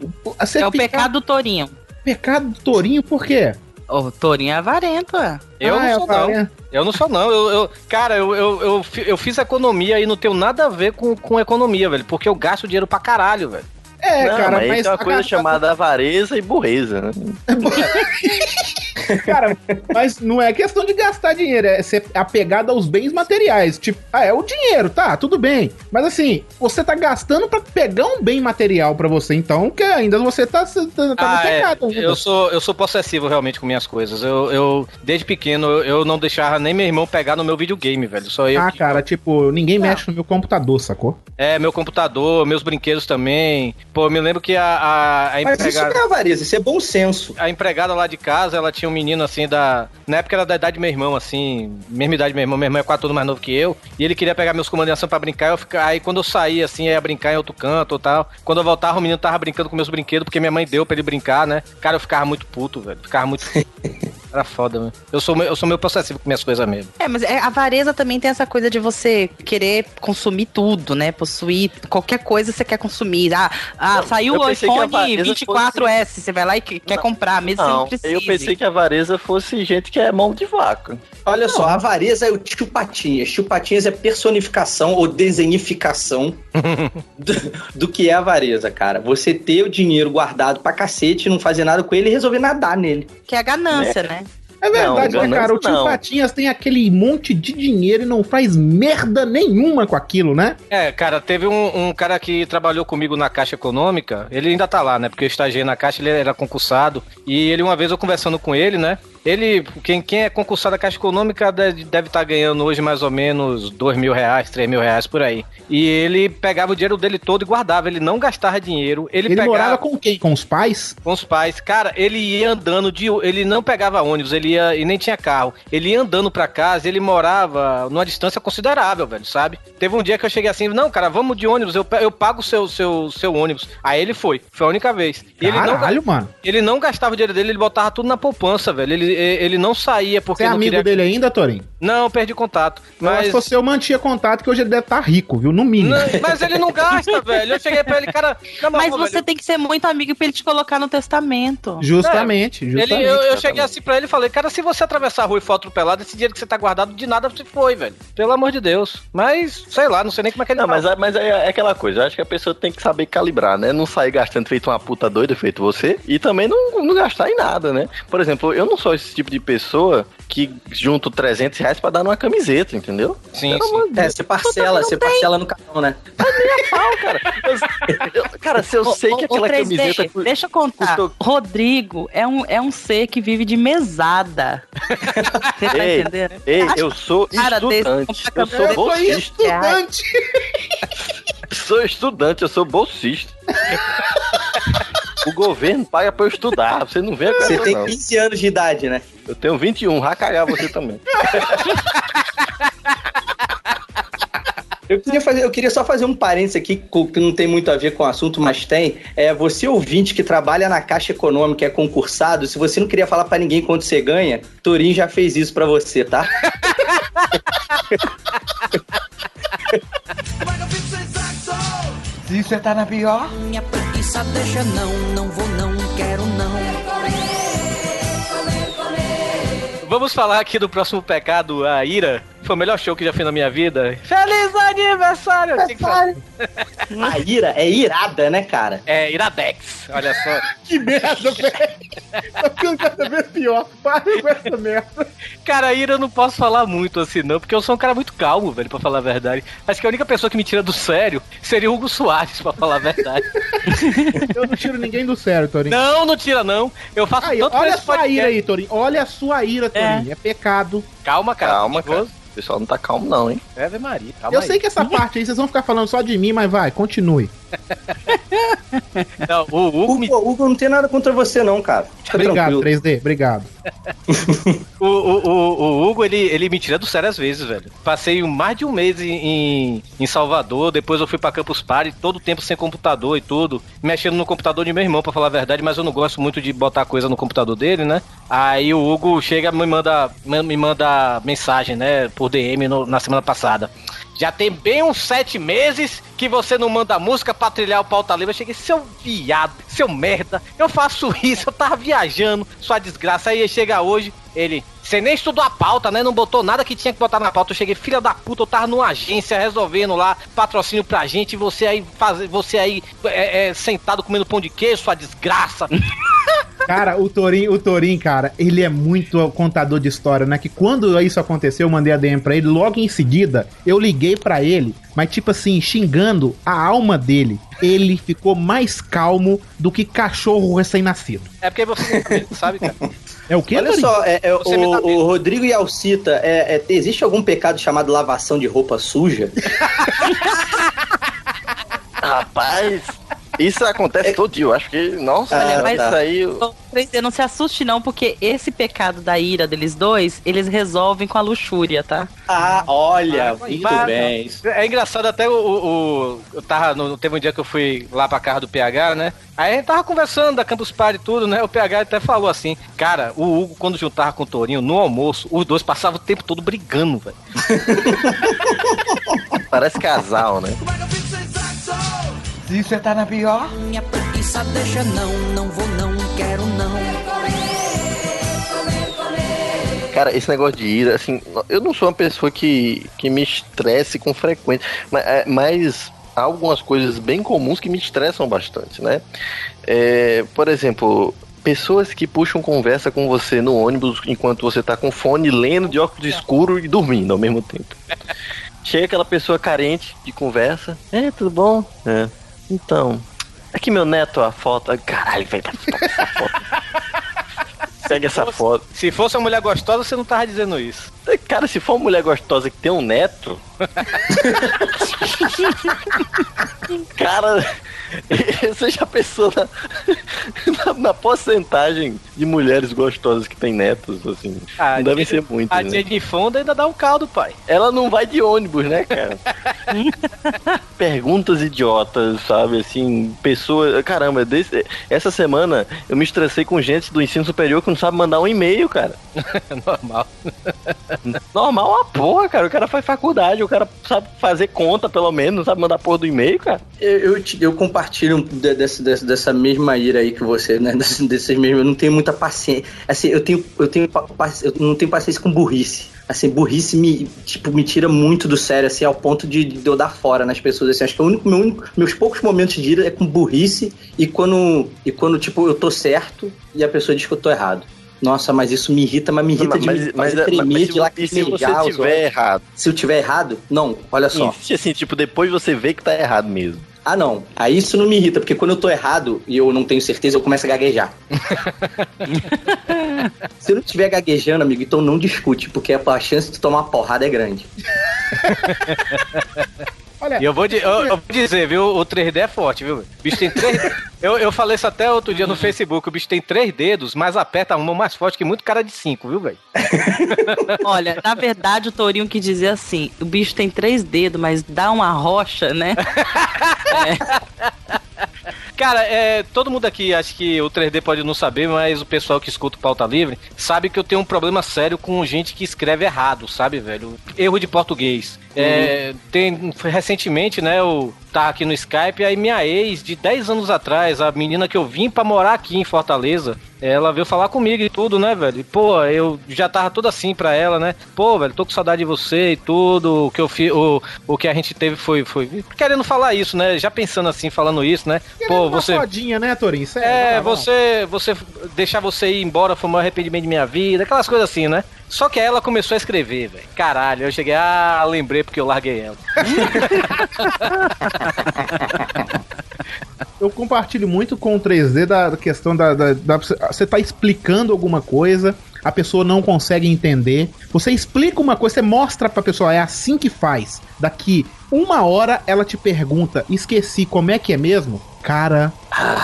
É o pecado do tourinho. Pecado do tourinho, por quê? O tourinho é avarento, é. Eu Ah, não é sou, não. Eu não sou, não. Eu, eu- cara, eu, eu, eu, eu fiz economia e não tenho nada a ver com, com economia, velho. Porque eu gasto dinheiro pra caralho, velho. É, não, cara, mas, mas. tem uma coisa chamada avareza e burreza, né? <laughs> Cara, mas não é questão de gastar dinheiro, é ser apegado aos bens materiais. Tipo, ah, é o dinheiro, tá, tudo bem. Mas assim, você tá gastando pra pegar um bem material pra você, então que ainda você tá, tá, tá no Ah, é. pecado. ainda. Eu sou, eu sou possessivo realmente com minhas coisas. Eu, eu desde pequeno, eu, não deixava nem meu irmão pegar no meu videogame, velho. Só eu. Ah, que- cara, tipo, ninguém mexe no meu computador, sacou? É, meu computador, meus brinquedos também. Pô, eu me lembro que a, a, a Mas isso empregada. não é avareza, isso é bom senso. A empregada lá de casa, ela tinha um menino assim da. Na época era da idade do meu irmão, assim. Mesma idade do meu irmão. Meu irmão é quatro anos mais novo que eu. E ele queria pegar meus comandos de ação pra brincar. Eu fica... Aí quando eu saía, assim, ia brincar em outro canto ou tal. Quando eu voltava, o menino tava brincando com meus brinquedos, porque minha mãe deu pra ele brincar, né? Cara, eu ficava muito puto, velho. Ficava muito. <laughs> Era foda, mano. Eu sou, meio- eu sou meio possessivo com minhas coisas mesmo. É, mas é, a avareza também tem essa coisa de você querer consumir tudo, né? Possuir qualquer coisa você quer consumir. Ah, ah saiu eu o iPhone avareza 24S, você vai lá e que- quer comprar, mesmo Não, não eu pensei que a avareza fosse gente que é mão de vaca. Olha só, a avareza é o tio Patinhas. Tio Patinhas é personificação ou desenificação <laughs> do, do que é avareza, cara. Você ter o dinheiro guardado pra cacete, não fazer nada com ele e resolver nadar nele. Que é a ganância, né? É verdade, Não, né, cara? O tio não. Patinhas tem aquele monte de dinheiro e não faz merda nenhuma com aquilo, né? É, cara, teve um, um cara que trabalhou comigo na Caixa Econômica, ele ainda tá lá, né? Porque eu estagiei na Caixa, ele era concursado. E ele, uma vez eu conversando com ele, né? Ele, quem, quem é concursado da Caixa Econômica deve estar ganhando hoje mais ou menos dois mil reais, três mil reais por aí. E ele pegava o dinheiro dele todo e guardava, ele não gastava dinheiro. Ele, Ele, pegava morava com quem? Com os pais? com os pais. Cara, ele ia andando de. Ele não pegava ônibus, ele ia. E nem tinha carro. Ele ia andando pra casa, ele morava numa distância considerável, velho, sabe? Teve um dia que eu cheguei assim, não, cara, vamos de ônibus, eu, eu pago o seu, seu, seu ônibus. Aí ele foi. Foi a única vez. E ele não, Caralho, mano. ele não gastava o dinheiro dele, ele botava tudo na poupança, velho. Ele, ele não saía porque Você é amigo queria... dele ainda, Torinho? Não, perdi contato. Eu acho Mas... que você eu mantinha contato que hoje ele deve estar rico, viu? No mínimo. Não, mas ele não gasta, <laughs> velho. Eu cheguei pra ele, cara. Mas você velho, tem que ser muito amigo pra ele te colocar no testamento. Justamente, justamente. Ele, eu, eu cheguei assim pra ele e falei, cara, se você atravessar a rua e for atropelado, esse dinheiro que você tá guardado, de nada você foi, velho. Pelo amor de Deus. Mas, sei lá, não sei nem como é que ele Não, tá. mas, é- mas é, é aquela coisa, eu acho que a pessoa tem que saber calibrar, né? Não sair gastando feito uma puta doida, feito você, e também não, não gastar em nada, né? Por exemplo, eu não sou esse tipo de pessoa que junto 300 reais pra dar numa camiseta, entendeu? Sim, Pelo sim. É, você parcela, você parcela no cartão, né? Pau, cara. Eu- eu- cara, se eu Ô, sei ô, que aquela 3D, camiseta... cu- Deixa eu contar. custou- Rodrigo é um, é um ser que vive de mesada. Você tá Ei, entendendo? Ei, eu sou cara desse estudante, compra eu sou bolsista, estudante. <laughs> sou estudante, eu sou bolsista. <laughs> O governo paga pra eu estudar, você não vê a Você tem não. 15 anos de idade, né? Eu tenho 21, vai cagar você também. <laughs> Eu queria, fazer, eu queria só fazer um parênteses aqui, que não tem muito a ver com o assunto, mas tem. É, você ouvinte que trabalha na Caixa Econômica, é concursado, se você não queria falar pra ninguém quanto você ganha, Torinho já fez isso pra você, tá? <laughs> Se você tá na pior, Minha preguiça deixa não, não vou não, quero não. Vamos falar aqui do próximo pecado, a ira. Foi o melhor show que já fiz na minha vida. Feliz aniversário! Falar. A ira é irada, né, cara? É, Iradex, olha só. <laughs> Que merda, velho. Tá ficando cada vez pior. Para com essa merda. Cara, ira eu não posso falar muito assim, não, porque eu sou um cara muito calmo, velho, pra falar a verdade. Acho que a única pessoa que me tira do sério seria o Hugo Soares, pra falar a verdade. <laughs> Eu não tiro ninguém do sério, Torinho. não, não tira, não. Eu faço Aí, tanto pra olha a sua podcast. ira aí, Torinho. Olha a sua ira, Torinho. É, pecado. Calma, cara. Calma, cara. Pessoal não tá calmo, não, hein? Ave Maria, calma Eu aí. sei que essa parte aí vocês vão ficar falando só de mim, mas vai, continue. <laughs> Não, o Hugo, me- Hugo, Hugo, não tem nada contra você, não, cara. Fica Obrigado, tranquilo. 3D. Obrigado. <laughs> o, o, o, o Hugo, ele, ele me tira do sério às vezes, velho. Passei um- mais de um mês em, em, em Salvador, depois eu fui pra Campus Party, todo o tempo sem computador e tudo, mexendo no computador de meu irmão, pra falar a verdade, mas eu não gosto muito de botar coisa no computador dele, né? Aí o Hugo chega e me manda, me manda mensagem, né, por DM no- na semana passada. Já tem bem uns sete meses que você não manda música pra trilhar o pauta livre. Eu cheguei, seu viado, seu merda, eu faço <laughs> isso, eu tava viajando, sua desgraça. Aí chega hoje, ele, você nem estudou a pauta, né? Não botou nada que tinha que botar na pauta. Eu cheguei, filha da puta, eu tava numa agência resolvendo lá patrocínio pra gente. E você aí, faz, você aí é, é, sentado comendo pão de queijo, sua desgraça. <laughs> Cara, o Torin, o Torin, cara, ele é muito contador de história, né? Que quando isso aconteceu, eu mandei a DM pra ele, logo em seguida, eu liguei pra ele, mas tipo assim, xingando a alma dele. Ele ficou mais calmo do que cachorro recém-nascido. É porque você sabe, cara. É o quê, Olha Torin? só, é, é, o, o Rodrigo Yalcita, é, é, existe algum pecado chamado lavação de roupa suja? <laughs> Rapaz, isso acontece todo dia. Eu acho que, nossa, Olha, cara, mas- isso aí. Ô, 3D, não se assuste não, porque esse pecado da ira deles dois, eles resolvem com a luxúria, tá? Ah, olha, Ah, muito mas- bem. É engraçado até o, o- o- eu tava no, teve um dia que eu fui lá pra casa do PH, né? Aí a gente tava conversando da Campus Party e tudo, né? O PH até falou assim, cara, o Hugo quando juntava com o Torinho no almoço, os dois passavam o tempo todo brigando, velho. <laughs> Parece casal, né? Se você tá na pior, Minha preguiça deixa não, não vou não, quero não. Cara, esse negócio de ira, assim, eu não sou uma pessoa que, que me estresse com frequência, mas, é, mas há algumas coisas bem comuns que me estressam bastante, né? É, por exemplo, pessoas que puxam conversa com você no ônibus enquanto você tá com fone, lendo de óculos escuro e dormindo ao mesmo tempo. Chega aquela pessoa carente de conversa. É, tudo bom? É. Então, aqui meu neto, a foto. Caralho, velho, pega <laughs> essa foto. Pega essa foto. Se fosse uma mulher gostosa, você não tava dizendo isso. Cara, se for uma mulher gostosa que tem um neto. <laughs> Cara, <laughs> você já pensou na, <laughs> na, na porcentagem de mulheres gostosas que tem netos, assim? Ah, não devem ser muitas, A né? de fundo ainda dá um caldo, pai. Ela não vai de ônibus, né, cara? <laughs> Perguntas idiotas, sabe? Assim, pessoas. Caramba, desse- essa semana eu me estressei com gente do ensino superior que não sabe mandar um e-mail, cara. Normal. Normal uma porra, cara. O cara faz faculdade, o cara sabe fazer conta, pelo menos, sabe mandar porra do e-mail, cara. Eu, eu, eu compartilho de- dessa, dessa, dessa mesma ira aí que você, né? <laughs> Desse- Desses mesmos. Eu não tenho muita paciência. Assim, eu tenho. Eu tenho eu não tenho paciência com burrice. Assim, burrice me, tipo, me tira muito do sério, assim, ao ponto de, de eu dar fora nas pessoas. Assim, acho que o único, meu único- meus poucos momentos de ira é com burrice e quando, e quando, tipo, eu tô certo e a pessoa diz que eu tô errado. Nossa, mas isso me irrita, mas me irrita de Mas- me mas- mas- tremer, mas de vo- lacrimejar. e se você tiver errado? Se eu tiver errado? Não, olha só. Insiste assim, tipo, depois você vê que tá errado mesmo. Ah, não. Aí isso não me irrita, porque quando eu tô errado e eu não tenho certeza, eu começo a gaguejar. <laughs> Se eu não estiver gaguejando, amigo, então não discute, porque a chance de tomar uma porrada é grande. <laughs> Olha, E eu vou, eu, eu vou dizer, viu? O 3D é forte, viu? O bicho tem três. <laughs> eu, eu falei isso até outro dia no Facebook. O bicho tem três dedos, mas aperta a mão mais forte que muito cara de cinco, viu, velho? <laughs> Olha, na verdade, o Tourinho quis dizer assim: o bicho tem três dedos, mas dá uma rocha, né? <laughs> Cara, é, todo mundo aqui, acho que o 3D pode não saber, mas o pessoal que escuta o Pauta Livre sabe que eu tenho um problema sério com gente que escreve errado, sabe, velho? Erro de português. É, tem, foi recentemente, né, eu aqui no Skype, aí minha ex, de 10 anos atrás, a menina que eu vim pra morar aqui em Fortaleza, ela veio falar comigo e tudo, né, velho? E, pô, eu já tava tudo assim pra ela, né? Pô, velho, tô com saudade de você e tudo. O que eu fiz, o, o que a gente teve foi, foi querendo falar isso, né? Já pensando assim, falando isso, né? Pô, uma você fodinha, né? Sério, vai é, você, você deixar você ir embora foi o maior arrependimento de minha vida, aquelas coisas assim, né? Só que aí ela começou a escrever, velho. Caralho, eu cheguei, ah, lembrei porque eu larguei ela. <laughs> Eu compartilho muito com o 3D da questão da, Você tá explicando alguma coisa, a pessoa não consegue entender. Você explica uma coisa, você mostra pra pessoa, é assim que faz. Daqui uma hora ela te pergunta, esqueci como é que é mesmo? Cara,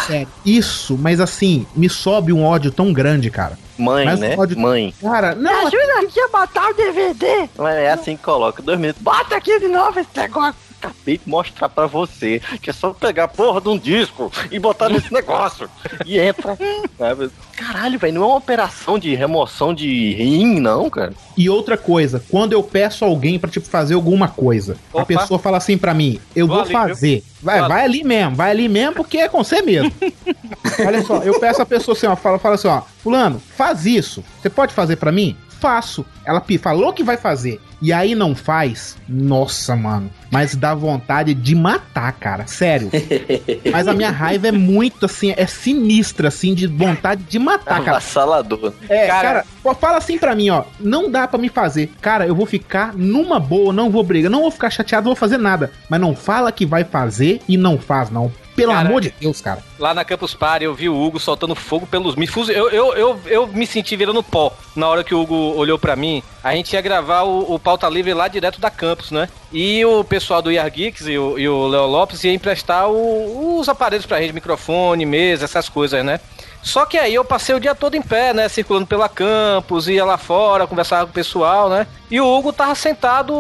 sério, isso, mas assim, me sobe um ódio tão grande, cara. Mãe, Mas né? pode- Mãe. Cara, não, ajuda aqui a botar o DVD. Mas é assim que coloca. Dois minutos. Bota aqui de novo esse negócio. Acabei de mostrar pra você que é só pegar a porra de um disco e botar nesse <laughs> negócio. E entra. sabe? Caralho, velho, não é uma operação de remoção de rim, não, cara. E outra coisa, quando eu peço alguém pra tipo fazer alguma coisa, a Opa. pessoa fala assim pra mim, eu Vou vou, ali, viu? fazer. Vai, Vou vai ali mesmo, vai ali mesmo porque é com você mesmo. <laughs> Olha só, eu peço a pessoa assim, ó, fala, fala assim, ó, fulano, faz isso. Você pode fazer pra mim? Faço. Ela falou que vai fazer. E aí não faz. Nossa, mano. Mas dá vontade de matar, cara. Sério. <laughs> Mas a minha raiva é muito assim, é sinistra, assim, de vontade de matar, cara. Avassalador. É, cara, Cara- fala assim pra mim, ó. Não dá pra me fazer. Cara, eu vou ficar numa boa, não vou brigar, não vou ficar chateado, não vou fazer nada. Mas não fala que vai fazer e não faz, não. Pelo Cara, amor de Deus, cara. Lá na Campus Party eu vi o Hugo soltando fogo pelos fuzil- eu, eu, eu, eu me senti virando pó na hora que o Hugo olhou pra mim. A gente ia gravar o, o Pauta Livre lá direto da Campus, né? E o pessoal do IR Geeks e o, e o Léo Lopes ia emprestar o- os aparelhos pra gente, microfone, mesa, essas coisas, né? Só que aí eu passei o dia todo em pé, né? Circulando pela campus, ia lá fora, conversava com o pessoal, né? E o Hugo tava sentado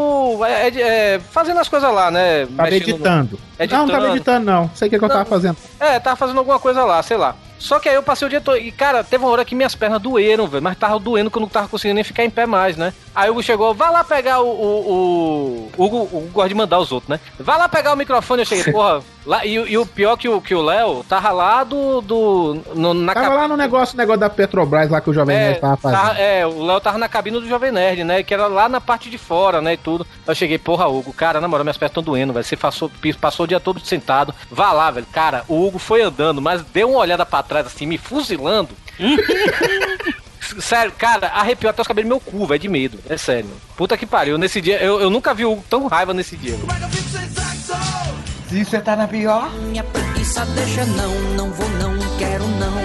é, é, fazendo as coisas lá, né? Tava Mexendo no- editando. Editando. Não, não tava editando, não. Sei o que, que eu tava fazendo. É, tava fazendo alguma coisa lá, sei lá. Só que aí eu passei o dia todo. E, cara, teve uma hora que minhas pernas doeram, velho. Mas tava doendo que eu não tava conseguindo nem ficar em pé mais, né? Aí o Hugo chegou, vai lá pegar o. O, o, o Hugo, o Hugo gosta de mandar os outros, né? Vai lá pegar o microfone. Eu cheguei, <laughs> porra. Lá, e, e o pior que o que o Léo tava lá do. do no, na Tava lá no negócio, negócio da Petrobras lá que o Jovem Nerd tava fazendo. Tava- é, o Léo tava na cabine do Jovem Nerd, né? Que era lá na parte de fora, né? E tudo. Eu cheguei, porra, Hugo, cara, na moral, minhas pernas estão doendo, velho. Você passou, passou o dia todo sentado. Vá lá, velho. Cara, o Hugo foi andando, mas deu uma olhada pra trás, assim, me fuzilando. <laughs> Sério, cara, arrepiou até os cabelos do meu cu, velho, de medo. É sério. Puta que pariu. Nesse dia, eu, eu nunca vi o Hugo tão raiva nesse dia. velho. Se você tá na pior, Minha preguiça deixa não, não vou não, quero não.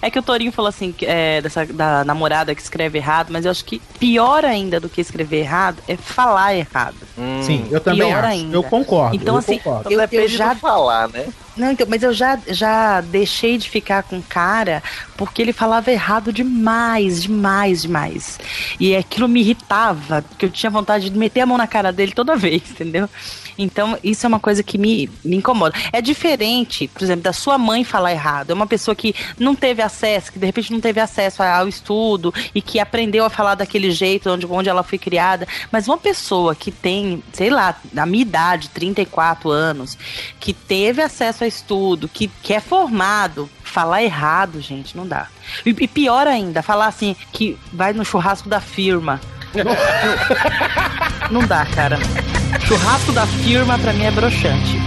É que o Torinho falou assim, que, é, dessa, da namorada que escreve errado, mas eu acho que pior ainda do que escrever errado é falar errado. Sim, eu também Pior acho. ainda. Eu concordo. Então, eu assim, concordo. eu, eu já falar, né? Não, então, mas eu já, já deixei de ficar com cara porque ele falava errado demais, demais, demais. E aquilo me irritava, porque eu tinha vontade de meter a mão na cara dele toda <laughs> vez, entendeu? Então, isso é uma coisa que me, me incomoda. É diferente, por exemplo, da sua mãe falar errado. É uma pessoa que não teve acesso, que de repente não teve acesso ao estudo e que aprendeu a falar daquele jeito onde, onde ela foi criada. Mas uma pessoa que tem, sei lá, a minha idade, 34 anos, que teve acesso a estudo, que, que é formado, falar errado, gente, não dá. E, e pior ainda, falar assim, que vai no churrasco da firma. <laughs> não dá, cara. Churrasco da firma pra mim é broxante.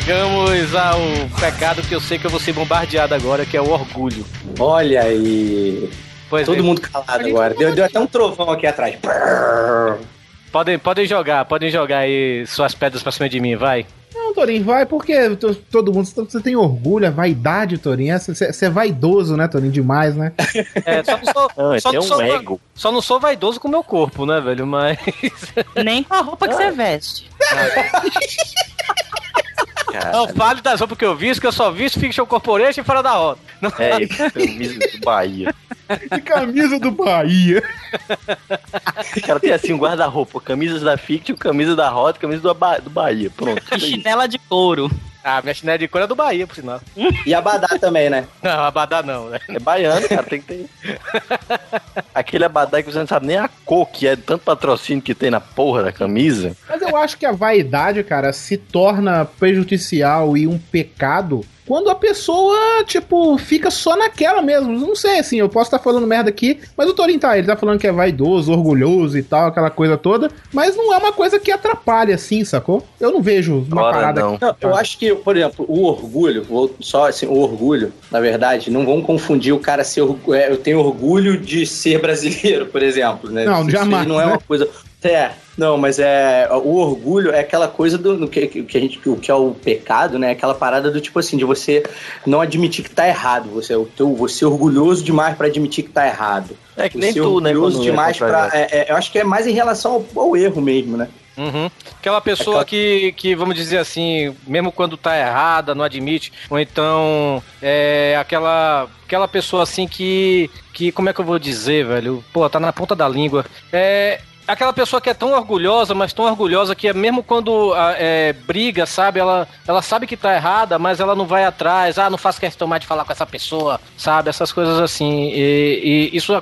Chegamos ao pecado que eu sei que eu vou ser bombardeado agora, que é o orgulho. Olha aí. Pois Todo é. mundo calado agora. Deu, deu até um trovão aqui atrás. Podem, podem jogar, podem jogar aí suas pedras pra cima de mim, vai. Não, Torinho, vai porque to- todo mundo. Você tem orgulho, é vaidade, Torinho. Você você é vaidoso, né, Torinho? Demais, né? <laughs> É, só não sou, Não, só não um sou, ego. só não sou vaidoso com o meu corpo, né, velho? Mas. Nem com a roupa que você veste. Não fale das roupas que eu visto, que eu só visto Fiction Corporation e fora da roda. Não É, camisa do Bahia. De camisa do Bahia. O cara tem assim um guarda-roupa, camisas da Fiction, camisa da Rota, camisa do, Ba- do Bahia. Pronto. E chinela de couro. Ah, minha chinela de cor é do Bahia, por sinal. E abadá também, né? <laughs> Não, abadá não, né? É baiano, cara, tem que ter. <laughs> Aquele abadá que você não sabe nem a cor que é, tanto patrocínio que tem na porra da camisa. Mas eu acho que a vaidade, cara, se torna prejudicial e um pecado quando a pessoa, tipo, fica só naquela mesmo. Não sei, assim, eu posso estar falando merda aqui, mas o Torin tá, ele tá falando que é vaidoso, orgulhoso e tal, aquela coisa toda, mas não é uma coisa que atrapalha, assim, sacou? Eu não vejo uma Ora, parada não. Não, eu acho que, por exemplo, o orgulho, só assim, o orgulho, na verdade, não vão confundir o cara ser. é, eu tenho orgulho de ser brasileiro, por exemplo, né? Não, Isso jamais, não é né? uma coisa. É, não, mas é. O orgulho é aquela coisa do, do que, que a gente. O que é o pecado, né? Aquela parada do tipo assim, de você não admitir que tá errado. Você, o teu, você é orgulhoso demais pra admitir que tá errado. É que nem Você é tu, né? orgulhoso é demais pra. contra- é- é- eu acho que é mais em relação ao, ao erro mesmo, né? Uhum. Aquela pessoa que, que, vamos dizer assim, mesmo quando tá errada, não admite, ou então é aquela, aquela pessoa assim que, que, como é que eu vou dizer, velho? Pô, tá na ponta da língua. É. Aquela pessoa que é tão orgulhosa, mas tão orgulhosa que é mesmo quando ah, é, briga, sabe? Ela, ela sabe que tá errada, mas ela não vai atrás. Ah, não faço questão mais de falar com essa pessoa, sabe? Essas coisas assim. E, e isso,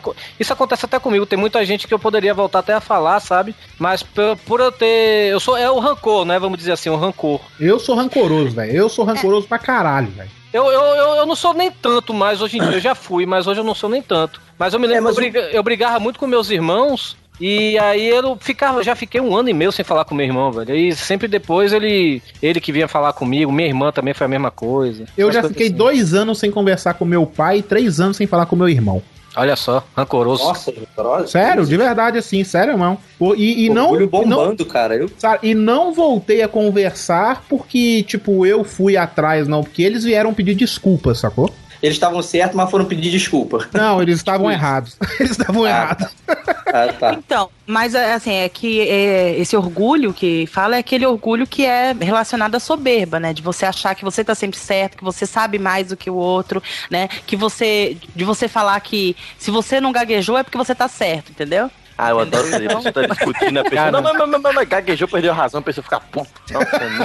isso acontece até comigo. Tem muita gente que eu poderia voltar até a falar, sabe? Mas por, por eu ter. Eu sou. É o rancor, né? Vamos dizer assim, o rancor. Eu sou rancoroso, velho. Eu sou rancoroso pra caralho, velho. Eu, eu, eu, eu não sou nem tanto mais hoje em dia. Eu já fui, mas hoje eu não sou nem tanto. Mas eu me lembro mas que eu, briga- eu brigava muito com meus irmãos. E aí eu ficava, já fiquei um ano e meio sem falar com meu irmão, velho. E sempre depois ele, ele que vinha falar comigo, minha irmã também foi a mesma coisa. Eu já fiquei assim. dois anos sem conversar com meu pai e três anos sem falar com meu irmão. Olha só, rancoroso. Nossa, rancorosa. Sério, de verdade, assim, sério, irmão. E, e não, Orgulho e não, bombando, cara. Eu, sabe, e não voltei a conversar porque, tipo, eu fui atrás, não, porque eles vieram pedir desculpas, sacou? Eles estavam certos, mas foram pedir desculpa. Não, eles estavam errados. <laughs> Eles estavam errados. Ah, tá. Então, mas é, assim, é que é, esse orgulho que fala é aquele orgulho que é relacionado à soberba, né? De você achar que você tá sempre certo, que você sabe mais do que o outro, né? Que você. De você falar que se você não gaguejou é porque você tá certo, entendeu? Ah, eu adoro isso. pessoa tá discutindo, a pessoa. Cara. Não, não, não, não, não, não, gaguejou, perdeu a razão, a pessoa fica puta.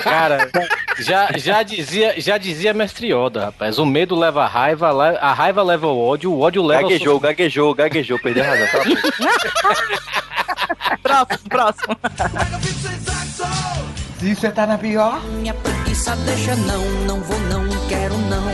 Cara, já, já dizia, já dizia mestre Yoda, rapaz. O medo leva a raiva, a raiva leva o ódio, o ódio leva Gaguejou, gaguejou, gaguejou, perdeu a razão. Boca. Próximo, próximo. Se você tá na pior, Minha preguiça deixa não, não vou não, quero não.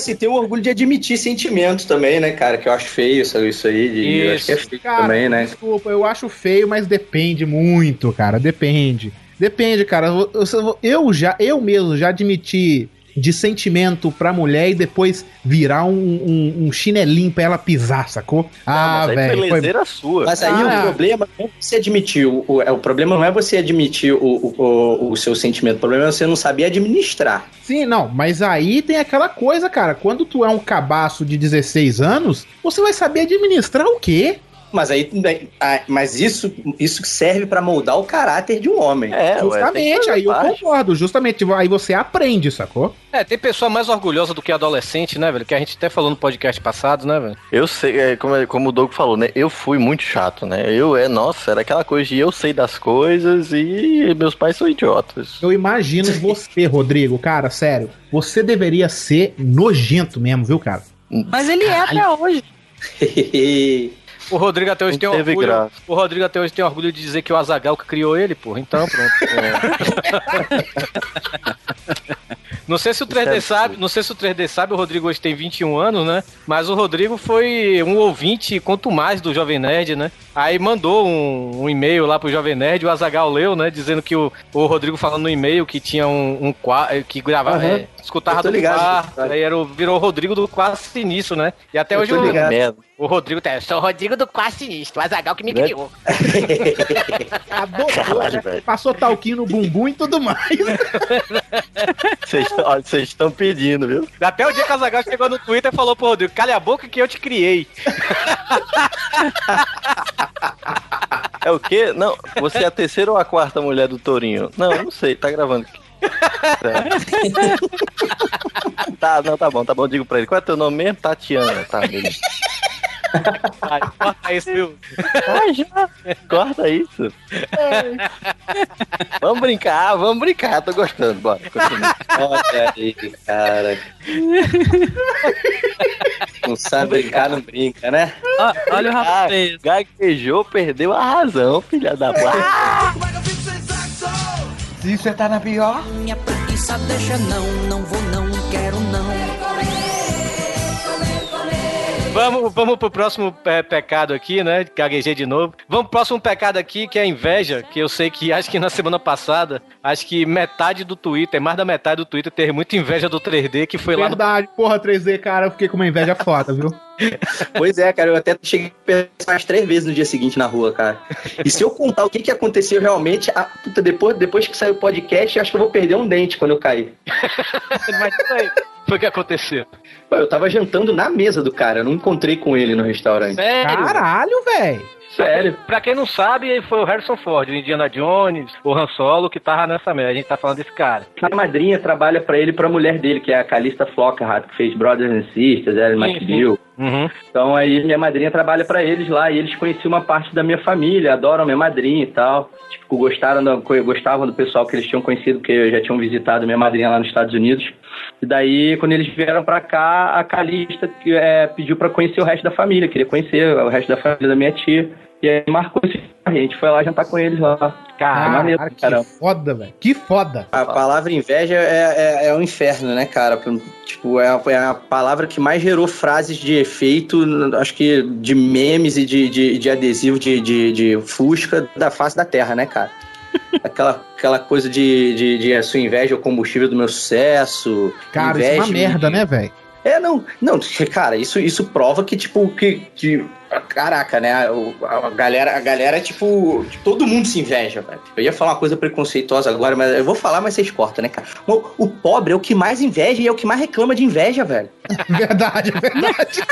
Assim, tem o orgulho de admitir sentimentos também, né, cara? Que eu acho feio isso, isso aí. De, eu acho que é Isso. feio Cara, também, né? desculpa, eu acho feio, mas depende muito, cara. Depende. Depende, cara. Eu, eu- eu já, eu mesmo já admiti de sentimento pra mulher e depois virar um, um, um chinelinho pra ela pisar, sacou? Ah, Mas aí velho. foi foi- sua. Mas aí Ah. o problema não é você admitir. O, o, é, o problema não é você admitir o, o, o, o seu sentimento. O problema é você não saber administrar. Sim, não, mas aí tem aquela coisa, cara. Quando tu é um cabaço de 16 anos, você vai saber administrar o quê? Mas aí, né, mas isso, isso serve pra moldar o caráter de um homem. É, ué, Justamente, fazer aí eu parte. concordo. Justamente, aí você aprende, sacou? É, tem pessoa mais orgulhosa do que adolescente, né, velho? Que a gente até falou no podcast passado, né, velho? Eu sei, é, como, como o Doug falou, né? Eu fui muito chato, né? Eu, é, nossa, era aquela coisa de eu sei das coisas e meus pais são idiotas. Eu imagino você, Rodrigo, cara, sério. Você deveria ser nojento mesmo, viu, cara? Mas ele é até hoje. <laughs> O Rodrigo até hoje tem teve orgulho. graça. O Rodrigo até hoje tem orgulho de dizer que o Azagal que criou ele, porra. Então, pronto. Não sei se o 3D sabe, não sei se o 3D sabe, o Rodrigo hoje tem 21 anos, né? Mas o Rodrigo foi um ouvinte, quanto mais, do Jovem Nerd, né? Aí mandou um, um e-mail lá pro Jovem Nerd, o Azagal leu, né? Dizendo que o, o Rodrigo falando no e-mail que tinha um, um que gravava, Aham. é, escutava do ligado, quarto, aí era o, virou o Rodrigo do quarto sinistro, né? E até Eu hoje o. o Rodrigo tá, eu sou o Rodrigo do quarto sinistro, o Azagal que me Né? criou. <laughs> Adotou, Caralho, né? velho. Passou talquinho no bumbum e tudo mais. Vocês estão pedindo, viu? Até o dia que o Azagal chegou no Twitter e falou pro Rodrigo, calha a boca que eu te criei. <laughs> É o quê? Não, você é a terceira ou a quarta mulher do Tourinho? Não, eu não sei, tá gravando aqui. <laughs> Tá, não, tá bom, tá bom, digo pra ele. Qual é teu nome mesmo? Tatiana, tá, beleza. Ai, corta isso, viu? Corta isso. vamos brincar, vamos brincar, tô gostando, bora. continua. Olha aí, cara. Não sabe brincar, não brinca, né? Ó, olha o Ah, rapaz. gaguejou, perdeu a razão, filha da puta. Se você tá na pior, Minha preguiça deixa não, não vou não, quero não. Vamos, vamos pro próximo é, pecado aqui, né? Gaguejei de novo. Vamos pro próximo pecado aqui, que é a inveja, que eu sei que <laughs> acho que na semana passada, acho que metade do Twitter, mais da metade do Twitter, teve muita inveja do 3D, que foi lá no Verdade, porra, 3D, cara, eu fiquei com uma inveja foda, viu? <laughs> Pois é, cara, eu até cheguei a pensar umas três vezes no dia seguinte na rua, cara. E se eu contar o que, que aconteceu realmente, a- puta, depois, depois que saiu o podcast, eu acho que eu vou perder um dente quando eu cair. <laughs> Mas isso aí, foi o que aconteceu. Pô, eu tava jantando na mesa do cara, eu não encontrei com ele no restaurante. Sério? Caralho, velho. Sério. Pra quem não sabe, foi o Harrison Ford, o Indiana Jones, o Han Solo, que tava nessa merda. A gente tá falando desse cara. Minha madrinha trabalha pra ele e pra mulher dele, que é a Calista Flockhart, que fez Brothers and Sisters, Ellen McBeal. Uhum. Então aí minha madrinha trabalha pra eles lá e eles conheciam uma parte da minha família, adoram minha madrinha e tal. Tipo, gostaram do, gostavam do pessoal que eles tinham conhecido, porque já tinham visitado minha madrinha lá nos Estados Unidos. E daí, quando eles vieram pra cá, a Calista é, pediu pra conhecer o resto da família, queria conhecer o resto da família da minha tia. E aí marcou esse a gente foi lá jantar com eles lá. Cara, maneiro, Cara, que caramba. foda, velho. Que foda. A palavra inveja é, é, é um inferno, né, cara? Tipo, é a, é a palavra que mais gerou frases de efeito, acho que de memes e de, de, de adesivo de, de, de fusca da face da terra, né, cara? <laughs> Aquela, aquela coisa de, de, de a sua inveja é o combustível do meu sucesso. Cara, isso é uma inveja- merda, né, velho? É, não, não, cara, isso, isso prova que, tipo, que, que caraca, né, a, a galera, a galera, tipo, todo mundo se inveja, velho. Eu ia falar uma coisa preconceituosa agora, mas eu vou falar, mas vocês cortam, né, cara? O, o pobre é o que mais inveja e é o que mais reclama de inveja, velho. <laughs> Verdade, é verdade.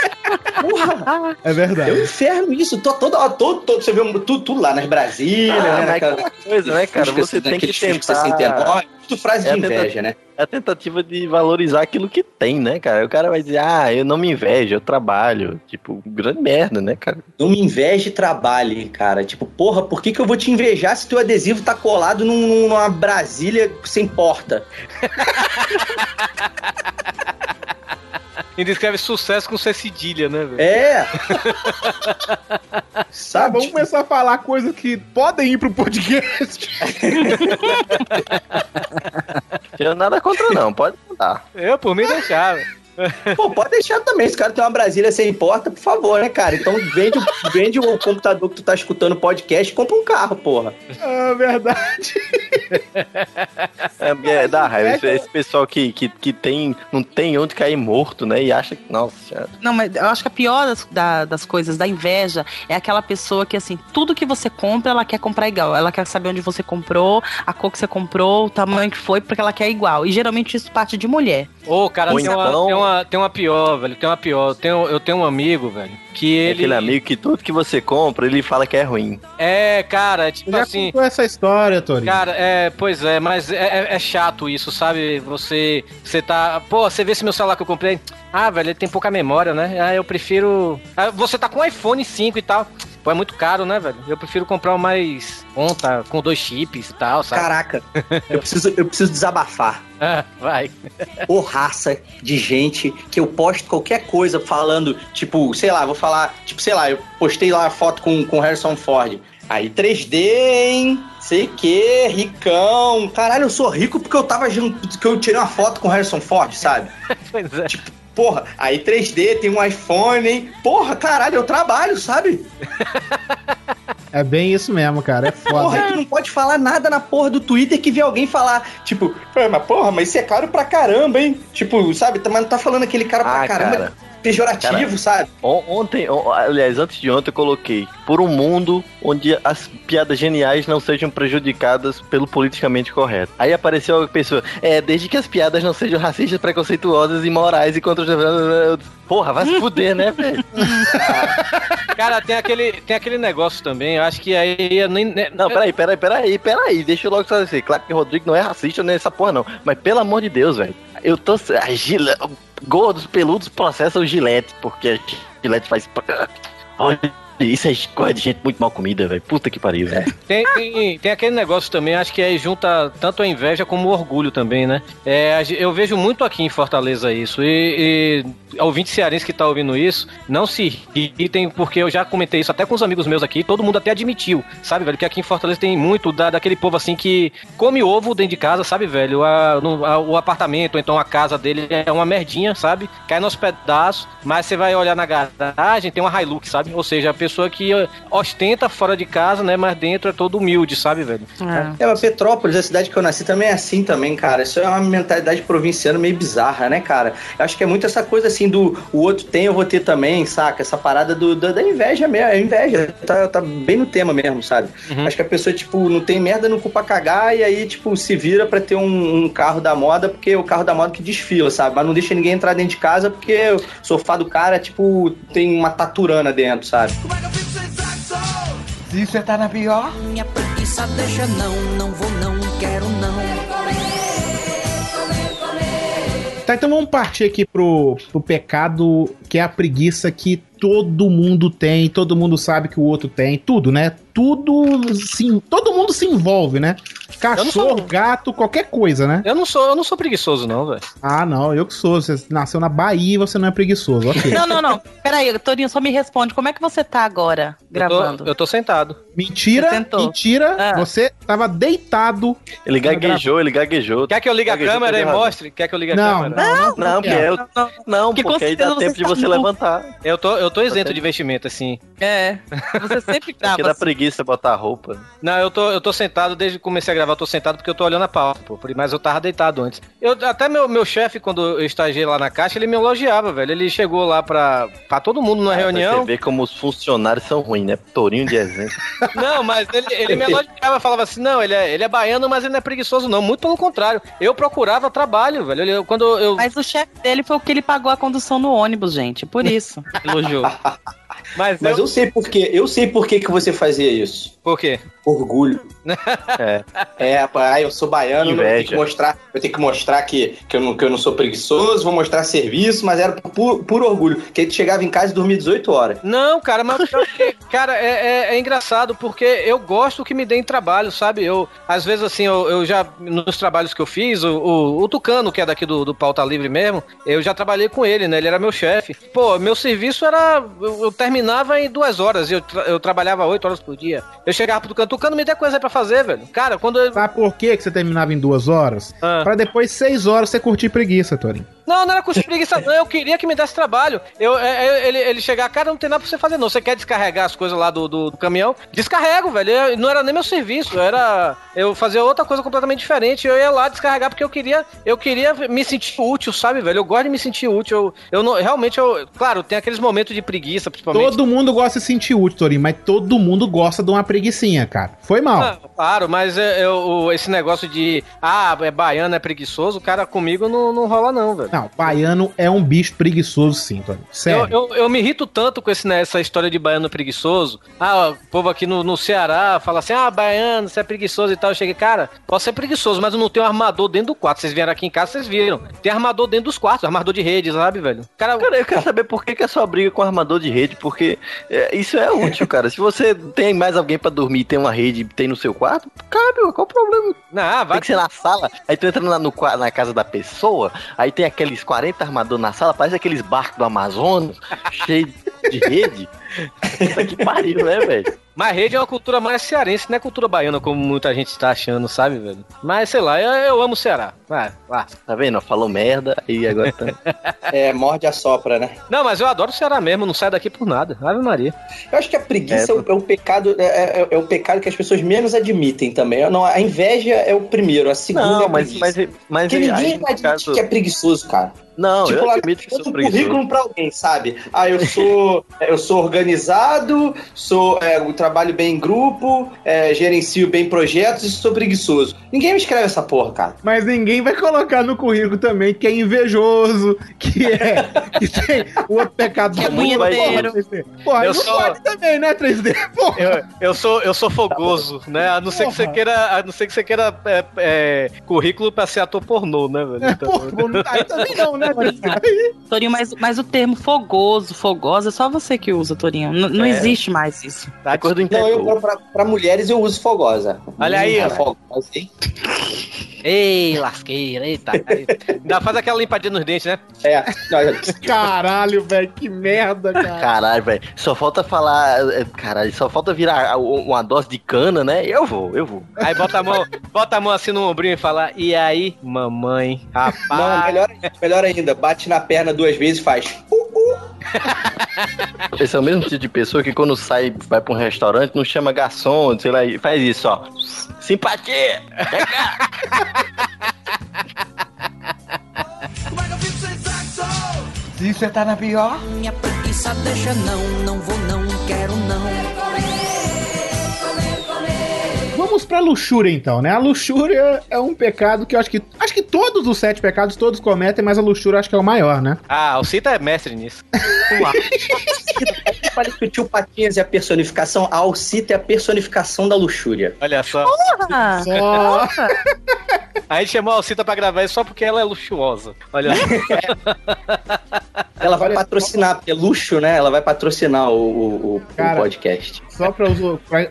Porra! É É um verdade. inferno isso, tô, todo, todo, todo, você vê um- tudo, tudo lá nas Brasílias, Ah, né, naquela- coisa, né, cara? Você tem que tentar... 69, tudo frase É de inveja, né? É a tentativa de valorizar aquilo que tem, né, cara? O cara vai dizer, ah, eu não me invejo, eu trabalho. Tipo, grande merda, né, cara? Não me inveje e trabalhe, cara. Tipo, porra, por que, que eu vou te invejar se teu adesivo tá colado num- numa Brasília sem porta? Ainda escreve sucesso com C cedilha, né, velho? É! <laughs> Sabe? vamos começar a falar coisas que podem ir pro podcast. <laughs> Tenho nada contra, não, pode contar. Eu, por mim, deixava. Pô, pode deixar também. Se o cara tem uma Brasília sem porta, por favor, né, cara? Então vende, o- vende o computador que tu tá escutando o podcast e compra um carro, porra. Ah, verdade. É, é, dá raiva. Esse, esse pessoal que, que, que tem, não tem onde cair morto, né? E acha que, nossa. Não, mas eu acho que a pior das, da- das coisas, da inveja, é aquela pessoa que, assim, tudo que você compra, ela quer comprar igual. Ela quer saber onde você comprou, a cor que você comprou, o tamanho que foi, porque ela quer igual. E geralmente isso parte de mulher. Ô, cara, Ou tem, uma, então- tem, uma, tem uma pior, velho. Tem uma pior. Eu tenho, eu tenho um amigo, velho, que ele. Aquele amigo que tudo que você compra, ele fala que é ruim. É, cara, tipo Já assim. contou essa história, Torinho. Cara, é, pois é, mas é, é- é chato isso, sabe? Você, você tá. Pô, você vê esse meu celular que eu comprei. Ah, velho, ele tem pouca memória, né? Ah, eu prefiro. Ah, você tá com um iPhone 5 e tal. Pô, é muito caro, né, velho? Eu prefiro comprar o mais conta com dois chips e tal, sabe? Caraca, <laughs> eu preciso, eu preciso desabafar. Ah, vai. Ô raça de gente que eu posto qualquer coisa falando, tipo, sei lá, vou falar, tipo, sei lá, eu postei lá a foto com, com Harrison Ford. Aí 3D, hein? Sei que, ricão. Caralho, eu sou rico porque eu tava junto, que eu tirei uma foto com Harrison Ford, sabe? <laughs> pois é. Tipo, porra, aí 3D, tem um iPhone, hein? Porra, caralho, eu trabalho, sabe? <laughs> É bem isso mesmo, cara. É foda. Porra, tu não pode falar nada na porra do Twitter que vê alguém falar, tipo, "Pô, mas porra, mas isso é caro pra caramba, hein? Tipo, sabe, mas não tá falando aquele cara pra Ah, caramba cara. Pejorativo, Cara, sabe? On- Ontem, on- aliás, antes de ontem, eu coloquei por um mundo onde as piadas geniais não sejam prejudicadas pelo politicamente correto. Aí apareceu a pessoa, é, desde que as piadas não sejam racistas, preconceituosas, imorais e contra os. Porra, vai se <laughs> fuder, né, velho? Cara, tem aquele, tem aquele negócio também, eu acho que aí eu nem. nem- Não, peraí, peraí, peraí, peraí. Deixa eu logo esclarecer. Claro que o Rodrigo não é racista nem essa porra, não. Mas pelo amor de Deus, velho. Eu tô. A gile... Gordos, peludos processam o gilete, porque a gilete faz. Olha, isso é coisa de gente muito mal comida, velho. Puta que pariu, velho. Tem, tem, tem aquele negócio também, acho que aí junta tanto a inveja como o orgulho também, né? É, eu vejo muito aqui em Fortaleza isso. E, e ouvinte cearense que tá ouvindo isso, não se irritem, porque eu já comentei isso até com os amigos meus aqui, todo mundo até admitiu, sabe, velho? Que aqui em Fortaleza tem muito da, daquele povo assim que come ovo dentro de casa, sabe, velho? A- no- a- o apartamento, então a casa dele é uma merdinha, sabe? Cai nos pedaços, mas você vai olhar na garagem, tem uma Hilux, sabe? Ou seja, a pessoa que eh, ostenta fora de casa, né? Mas dentro é todo humilde, sabe, velho? É, mas Petrópolis, a cidade que eu nasci, também é assim também, cara. Isso é uma mentalidade provinciana meio bizarra, né, cara? Eu acho que é muito essa coisa assim do o outro tem, eu vou ter também, saca? Essa parada do, da, da inveja mesmo. É inveja, tá, tá bem no tema mesmo, sabe? Acho que a pessoa, tipo, não tem merda no cu pra cagar e aí, tipo, se vira pra ter um, um carro da moda, porque é o carro da moda que desfila, sabe? Mas não deixa ninguém entrar dentro de casa porque o sofá do cara, tipo, tem uma taturana dentro, sabe? Se você tá na pior. Minha preguiça deixa não, não vou não, quero não. Tá, então vamos partir aqui pro, pro pecado que é a preguiça que todo mundo tem, todo mundo sabe que o outro tem, tudo, né? Tudo, sim, todo mundo se envolve, né? Cachorro, gato, qualquer coisa, né? Eu não sou, eu não sou preguiçoso, não, velho. Ah, não, eu que sou. Você nasceu na Bahia e você não é preguiçoso, ok. Não, não, não. Peraí, Torinho, só me responde. Como é que você tá agora, gravando? Eu tô, eu tô sentado. Mentira, Você mentira. Ah. você tava deitado. Ele gaguejou, ele gaguejou. Quer que eu ligue a câmera e mostre? Quer que eu ligue a Não, câmera? não, Não, porque, quero. eu, não, Que porque aí dá tempo de você tá levantar. Eu tô, eu tô isento de vestimenta, assim. É. Você sempre <laughs> Porque grava. dá assim. preguiça botar roupa. Não, eu tô, eu tô sentado desde que comecei a gravar, eu tô sentado porque eu tô olhando a pauta, pô. Mas eu tava deitado antes. Eu, até meu, meu chefe, quando eu estagiei lá na caixa, ele me elogiava, velho. Ele chegou lá pra, pra todo mundo numa Pra reunião. Você vê como os funcionários são ruins, né? Tourinho de exemplo. <laughs> Não, mas ele, ele me elogiava, falava assim, não, ele é, ele é baiano, mas ele não é preguiçoso, não. Muito pelo contrário. Eu procurava trabalho, velho. Eu- quando eu... Mas o chefe dele foi o que ele pagou a condução no ônibus, gente. Por isso. <laughs> Elogiou jogo. <laughs> Mas, Mas eu... eu sei por quê. Eu sei por que, que você fazia isso. Por quê? Orgulho. <laughs> É. É, pai, eu sou baiano, eu tenho que mostrar, eu tenho que mostrar que, que, eu não, que eu não sou preguiçoso, vou mostrar serviço, mas era por, por orgulho. Que ele chegava em casa e dormia 18 horas. Não, cara, mas cara, é, é- é engraçado porque eu gosto que me deem trabalho, sabe? Eu, às vezes, assim, eu, eu já, nos trabalhos que eu fiz, o, o, o Tucano, que é daqui do, do Pauta Livre mesmo, eu já trabalhei com ele, né? Ele era meu chefe. Pô, meu serviço era. Eu, eu terminava em duas horas, eu, tra- eu trabalhava oito horas por dia. Eu chegava pro Tucano, Tucano, me dê coisa pra fazer, velho. Cara, quando eu. Sabe por que que você terminava em duas horas? Ah. Pra depois seis horas você curtir preguiça, Torinho. Não, não era com preguiça, não. Eu queria que me desse trabalho. Eu, é, é, ele, ele chegar, cara, não tem nada pra você fazer, não. Você quer descarregar as coisas lá do, do, do caminhão? Descarrego, velho. Eu- não era nem meu serviço, era. Eu fazia outra coisa completamente diferente. Eu ia lá descarregar porque eu queria, eu queria me sentir útil, sabe, velho? Eu gosto de me sentir útil. Eu, eu não, realmente, eu. Claro, tem aqueles momentos de preguiça, principalmente. Todo mundo gosta de se sentir útil, Torinho, mas todo mundo gosta de uma preguicinha, cara. Foi mal. Ah, claro, mas eu- o- esse negócio de ah, é baiano, é preguiçoso, cara, comigo não, não rola, não, velho. Não, baiano é um bicho preguiçoso, sim, Tony. Sério. Eu, eu, eu me irrito tanto com esse, né, essa história de baiano preguiçoso. Ah, o povo aqui no, no Ceará fala assim: ah, baiano, você é preguiçoso e tal. Eu cheguei, cara, posso ser preguiçoso, mas eu não tenho armador dentro do quarto. Vocês vieram aqui em casa, vocês viram. Tem armador dentro dos quartos, armador de rede, sabe, velho? Cara, Cara, eu quero saber por que, que é só briga com armador de rede, porque é, isso é útil, <laughs> cara. Se você tem mais alguém pra dormir e tem uma rede tem no seu quarto, cabe, qual o problema? não, Tem vai que ser na sala, aí tu entra lá no, na casa da pessoa, aí tem aqueles 40 armadores na sala, parece aqueles barcos do Amazonas, <laughs> cheio de rede. Puta que pariu, né, velho? Mas rede é uma cultura mais cearense, não é cultura baiana, como muita gente tá achando, sabe, velho? Mas sei lá, eu, eu amo o Ceará. Vai, vai. Tá vendo? Falou merda e agora tá... <laughs> É, morde a sopra, né? Não, mas eu adoro o Ceará mesmo, não saio daqui por nada. Ave Maria. Eu acho que a preguiça é, o, é o pecado, é, é- é o pecado que as pessoas menos admitem também. Não, a inveja é o primeiro, a segunda é a Não, mas, preguiça. mas, mas Porque ninguém admite caso- que é preguiçoso, cara. Não, tipo, eu admito que sou um preguiçoso. currículo pra alguém, sabe? Ah, eu sou, <laughs> eu sou organizado, sou, é, eu trabalho bem em grupo, é, gerencio bem projetos e sou preguiçoso. Ninguém me escreve essa porra, cara. Mas ninguém vai colocar no currículo também que é invejoso, que é. que tem o outro pecado Que é do mundo. punheteiro. Porra, 3D. Porra, Eu não sou- pode também, né, 3D? Porra. Eu, eu sou, eu sou fogoso, né? A não ser que você queira, a não ser que você queira é, é, currículo pra ser ator pornô, né, velho? É, Então- porra, não tá aí também não, né, 3D? Torinho, mas, mas o termo fogoso, fogosa, é só você que usa, Torinho. N- não É. existe mais isso. Tá Não, eu, pra, pra- pra mulheres eu uso fogosa. Olha aí, Hum, ó. fogosa, hein? Ei, lasqueira, eita. Ainda faz aquela limpadinha nos dentes, né? É, não, Caralho, velho, que merda, cara. Caralho, velho. Só falta falar. é, Caralho, só falta virar a- uma dose de cana, né? Eu vou, eu vou. Aí bota a mão, bota a mão assim no ombrinho e fala: E aí, mamãe, não, rapaz. melhor, melhor ainda, bate na perna duas vezes e faz. Esse é o mesmo tipo de pessoa que quando sai, vai pra um restaurante, não chama garçom, sei lá, e faz isso, ó. Simpatia! Se você tá na pior, Minha preguiça deixa não, não vou não, quero não. Vamos pra luxúria então, né? A luxúria é um pecado que eu acho que. Acho que todos os sete pecados todos cometem, mas a luxúria eu acho que é o maior, né? Ah, o Cita é mestre nisso. Falei que <laughs> o tio Patinhas é a personificação, a Alcita é a personificação da luxúria. Olha só. Ah, <laughs> Só. A gente chamou a Alcita pra gravar isso só porque ela é luxuosa. Olha só. <laughs> Ela vai patrocinar, porque é luxo, né? Ela vai patrocinar o, o- o- Cara. o podcast. Só para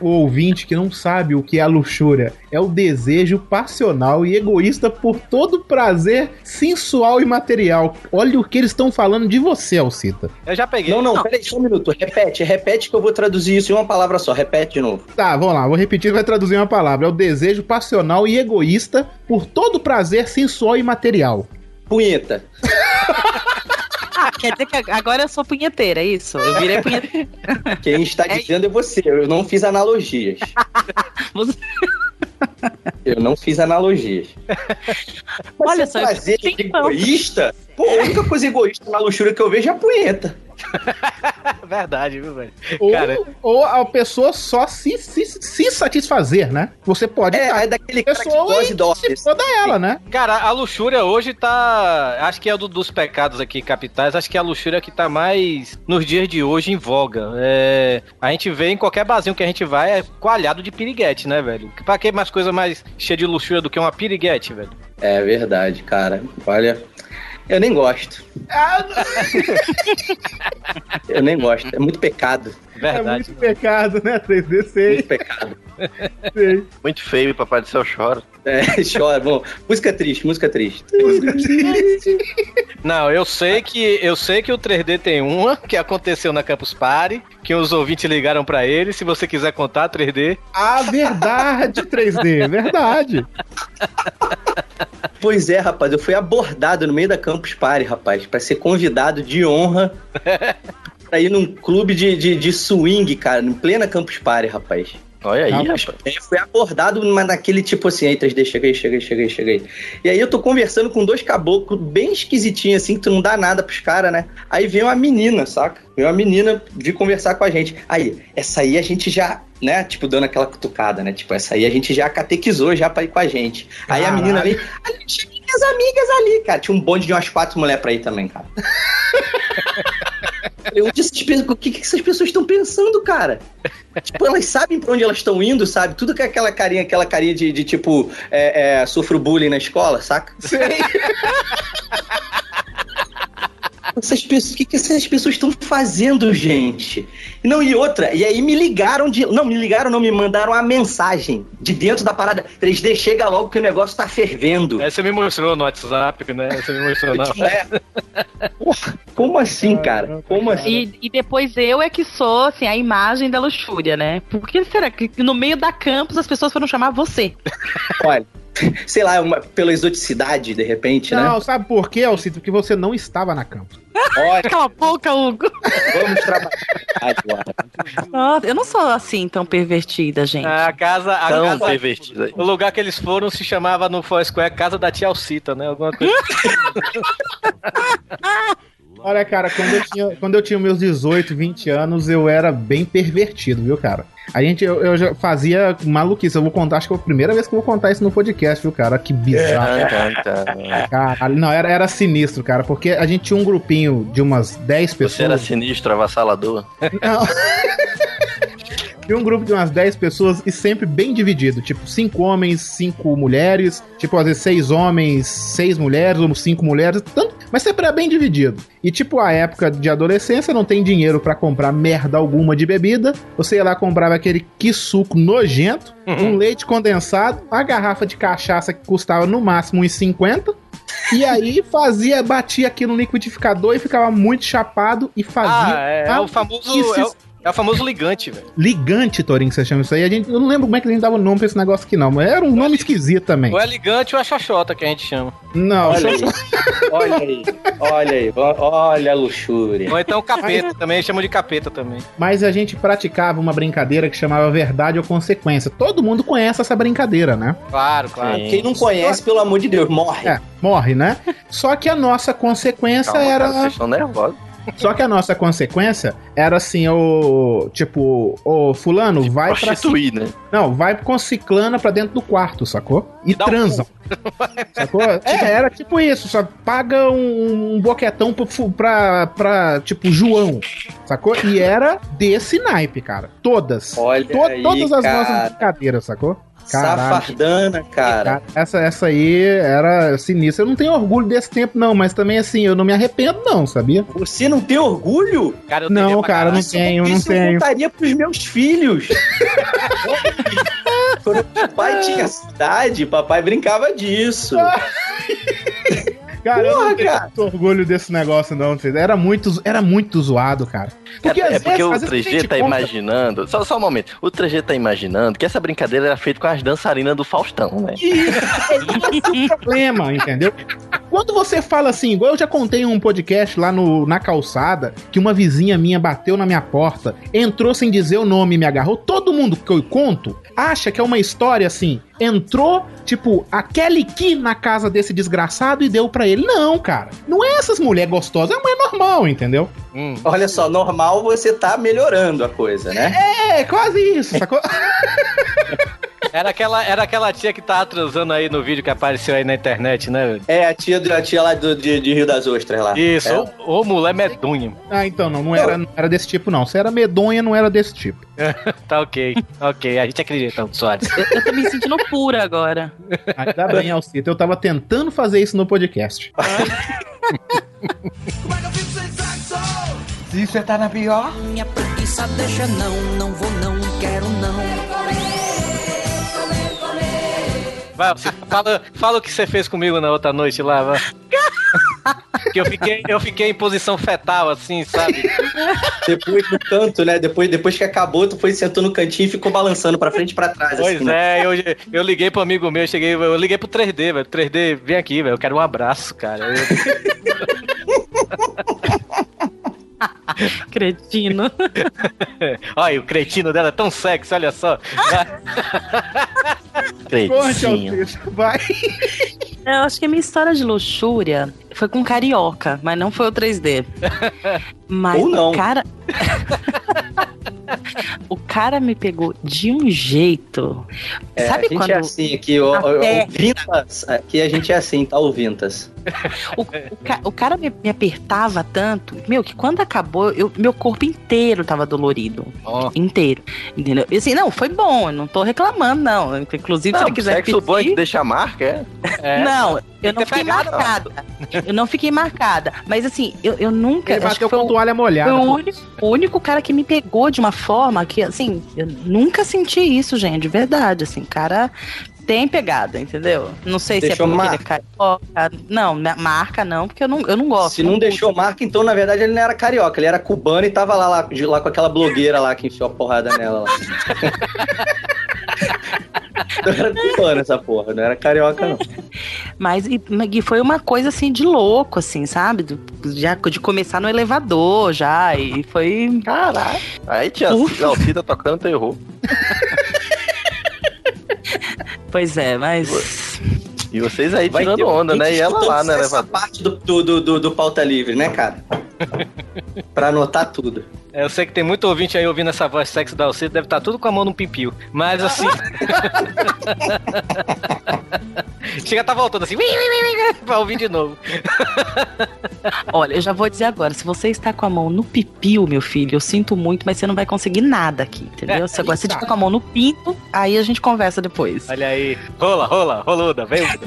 o ouvinte que não sabe o que é a luxúria, é o desejo passional e egoísta por todo prazer sensual e material. Olha o que eles estão falando de você, Alcita. Eu já peguei. Não, não, peraí, só um minuto. Repete, repete que eu vou traduzir isso em uma palavra só. Repete de novo. Tá, vamos lá, vou repetir, vai traduzir uma palavra. É o desejo passional e egoísta por todo prazer sensual e material. Punheta. <laughs> Quer dizer que agora eu sou punheteira, é isso? Eu virei punheteira. <laughs> Quem está É dizendo é você. Eu não fiz analogias. <laughs> Você- Eu não fiz analogias. Olha só, prazer egoísta. Pô, a única coisa egoísta na luxúria que eu vejo é a punheta. <laughs> Verdade, viu, velho? Ou, Cara. ou a pessoa só se, se, se satisfazer, né? Você pode. É, é daquele cara que gosta e e se foda ela, né? Cara, a luxúria hoje tá. Acho que é do- dos pecados aqui capitais. Acho que é a luxúria que tá mais nos dias de hoje em voga. É, a gente vê em qualquer barzinho que a gente vai é coalhado de piriguete, né, velho? Pra que mais coisa mais cheia de luxúria do que uma piriguete, velho? É verdade, cara. Olha, eu nem gosto. Eu nem gosto. É muito pecado. É Verdade. muito pecado, né? 3D, sei, Muito pecado. sei. Muito feio, papai do céu chora. É, <laughs> chora. Bom, música triste, música triste. Não, eu sei que eu sei que o 3D tem uma que aconteceu na Campus Party, que os ouvintes ligaram pra ele. Se você quiser contar 3D, Ah, verdade, 3D, verdade. Pois é, rapaz, eu fui abordado no meio da Campus Party, rapaz, pra ser convidado de honra <laughs> pra ir num clube de, de, de swing, cara, em plena Campus Party, rapaz. Olha aí, rapaz. É, Eu fui abordado, mas naquele tipo assim, aí 3D, chega aí, chega aí, chega aí, chega aí. E aí eu tô conversando com dois caboclos bem esquisitinhos, assim, que tu não dá nada pros caras, né? Aí vem uma menina, saca? Vem uma menina vir conversar com a gente. Aí, essa aí a gente já, né? Tipo, dando aquela cutucada, né? Tipo, essa aí a gente já catequizou já pra ir com a gente. Aí a Caralho. menina vem, "Ah, chega aí, minhas amigas ali, cara. Tinha um bonde de umas quatro mulheres pra ir também, cara. <laughs> Onde essas o que, que essas pessoas estão pensando, cara? Tipo, elas sabem pra onde elas estão indo, sabe? Tudo com aquela carinha, aquela carinha de, de, tipo, é, é, sofro bullying na escola, saca? <laughs> Essas pessoas, o que, que essas pessoas estão fazendo, gente? Não, e outra, e aí me ligaram de. Não, me ligaram, não, me mandaram uma mensagem de dentro da parada. 3D chega logo que o negócio tá fervendo. É, você me mostrou no WhatsApp, né? Você me mostrou não. <laughs> É. Porra, como assim, cara? Como assim? E, e depois eu é que sou, assim, a imagem da luxúria, né? Por que será que no meio da campus as pessoas foram chamar você? Olha, <laughs> sei lá, uma, pela exoticidade, de repente, né? Não, sabe por quê, Alcito? Porque você não estava na campo. Olha, Cala a boca, Hugo. vamos trabalhar agora. <laughs> Nossa, eu não sou assim tão pervertida, gente. A casa, a Tão casa pervertida. o lugar que eles foram se chamava no Foursquare Casa da Tia Alcita, né? Alguma coisa. <laughs> Olha, cara, quando eu, tinha, quando eu tinha meus 18, 20 anos, eu era bem pervertido, viu, cara? A gente, eu, eu já fazia maluquice. Eu vou contar, acho que é a primeira vez que eu vou contar isso no podcast, viu, cara? Que bizarro. Tá, tá, tá. Caralho, não, era, era sinistro, cara, porque a gente tinha um grupinho de umas 10 pessoas. Você era sinistro, avassalador. Não. <laughs> Tinha um grupo de umas 10 pessoas e sempre bem dividido. Tipo, 5 homens, 5 mulheres. Tipo, às vezes 6 homens, 6 mulheres, ou 5 mulheres. Tanto, mas sempre era bem dividido. E, tipo, a época de adolescência, não tem dinheiro pra comprar merda alguma de bebida. Você ia lá comprava aquele que suco nojento, um leite condensado, uma garrafa de cachaça que custava no máximo uns 50. E aí fazia, batia aqui no liquidificador e ficava muito chapado e fazia. Ah, é, é o famoso. É o, é o famoso ligante, velho. Ligante, Torinho, que você chama isso aí. A gente, eu não lembro como é que a gente dava o nome pra esse negócio aqui, não. Mas era um nome esquisito também. Ou é ligante ou é xoxota que a gente chama. Não, Olha aí, olha aí, olha aí, olha a luxúria. Ou então capeta também, chamam de capeta também. mas a gente praticava uma brincadeira que chamava Verdade ou Consequência. Todo mundo conhece essa brincadeira, né? Claro, claro. Quem não conhece, pelo amor de Deus, morre. É, morre, né? Só que a nossa consequência Calma, era. cara, vocês estão nervosos. Só que a nossa consequência era assim, o. Tipo, o fulano vai pra. Né? Não, vai com ciclana pra dentro do quarto, sacou? E Dá um transam. <laughs> Sacou? É, era tipo isso, só paga um, um boquetão pra, tipo, João, sacou? E era desse naipe, cara. Todas. Olha To- aí, todas as cara. nossas brincadeiras, sacou? Caralho. Safardana, cara. Essa, essa aí era sinistra. Eu não tenho orgulho desse tempo, não, mas também assim, eu não me arrependo, não, sabia? Você não tem orgulho? Cara, eu Não, cara, não tenho, não Isso eu tenho. contaria pros meus filhos. <laughs> Quando o pai tinha cidade, papai brincava disso. <laughs> Cara, eu Porra, não tenho cara. muito orgulho desse negócio, não. filho. Era muito, era muito zoado, cara. Porque, é, é porque vezes- o às vezes a 3G gente tá conta- imaginando. Só, só um momento. O 3G tá imaginando que essa brincadeira era feita com as dançarinas do Faustão, né? Isso, é o problema, entendeu? Quando você fala assim, igual eu já contei em um podcast lá no, na calçada, que uma vizinha minha bateu na minha porta, entrou sem dizer o nome e me agarrou. Todo mundo que eu conto acha que é uma história assim. Entrou, tipo, a Kelly Key na casa desse desgraçado e deu pra ele. Não, cara. Não é essas mulheres gostosas, é mulher normal, entendeu? Hum. Olha só, normal você tá melhorando a coisa, né? É, quase isso, sacou? <laughs> Era aquela, era aquela tia que tava transando aí no vídeo que apareceu aí na internet, né? É, a tia, a tia lá do, de, de Rio das Ostras lá. Isso, É. ô, ô mulher medonha. Ah, então, não, não era, não era desse tipo, não. Se era medonha, não era desse tipo. <laughs> Tá ok, ok, a gente acredita, Soares. Eu, eu tô me sentindo pura agora. Ainda bem, Alcito. Eu tava tentando fazer isso no podcast. Se você tá na pior, Minha preguiça deixa não, não vou não, quero não. Vai, fala, fala o que você fez comigo na outra noite lá, vai. Que eu fiquei, eu fiquei em posição fetal, assim, sabe? Depois no canto, né? Depois, depois que acabou, tu foi sentou no cantinho e ficou balançando pra frente e pra trás. Pois assim, né? é, eu, eu liguei pro amigo meu, eu cheguei, eu liguei pro 3D, velho. 3D, vem aqui, velho. Eu quero um abraço, cara. <laughs> Cretino. <laughs> olha, o cretino dela é tão sexy, olha só. <laughs> Alcito. Vai. Eu acho que a minha história de luxúria foi com carioca, mas não foi o 3D. Mas, Ou não. cara. O cara me pegou de um jeito. É, Sabe a gente quando. é assim aqui, o, o, Até- o Vintas, aqui a gente é assim, tá o Vintas. O, o ca- o cara me, me apertava tanto, meu, que quando acabou, eu, meu corpo inteiro tava dolorido. Inteiro. Entendeu? E assim, não, foi bom, eu não tô reclamando, não. Inclusive, se Não, ele quiser sexo bom é que deixa a marca, é? não, eu não fiquei pegado, marcada. Eu não fiquei marcada. Mas assim, eu, eu nunca. Ele bateu com o- toalha molhada. Foi o único, o único cara que me pegou de uma forma que, assim, eu nunca senti isso, gente, de verdade. Assim, cara tem pegada, entendeu? Não sei Deixou se é porque ele é marca. carioca. Não, na- marca não, porque eu não, eu não gosto. Se não deixou marca, então na verdade ele não era carioca, ele era cubano e tava lá, lá, de- lá com aquela blogueira lá que enfiou a porrada nela lá. <laughs> Então era cubano essa porra, não era carioca não. Mas e, e foi uma coisa assim de louco, assim, sabe? Do- já de começar no elevador já. E foi. Caralho. Aí tinha Ufa. a Alcida tocando terror. <laughs> Pois é, mas. E vocês aí Vai tirando onda, né? E ela lá, né? Essa parte do, do, do- do pauta livre, né, cara? Pra anotar tudo. É, Eu sei que tem muito ouvinte aí ouvindo essa voz sexy da Alcida, deve estar tudo com a mão no pimpio. Mas assim. <laughs> Chega, tá voltando assim, pra ouvir de novo. Olha, eu já vou dizer agora: se você está com a mão no pipiu, meu filho, eu sinto muito, mas você não vai conseguir nada aqui, entendeu? Se agora você estiver com a mão no pinto, aí a gente conversa depois. Olha aí, rola, rola, roluda, vem. <laughs>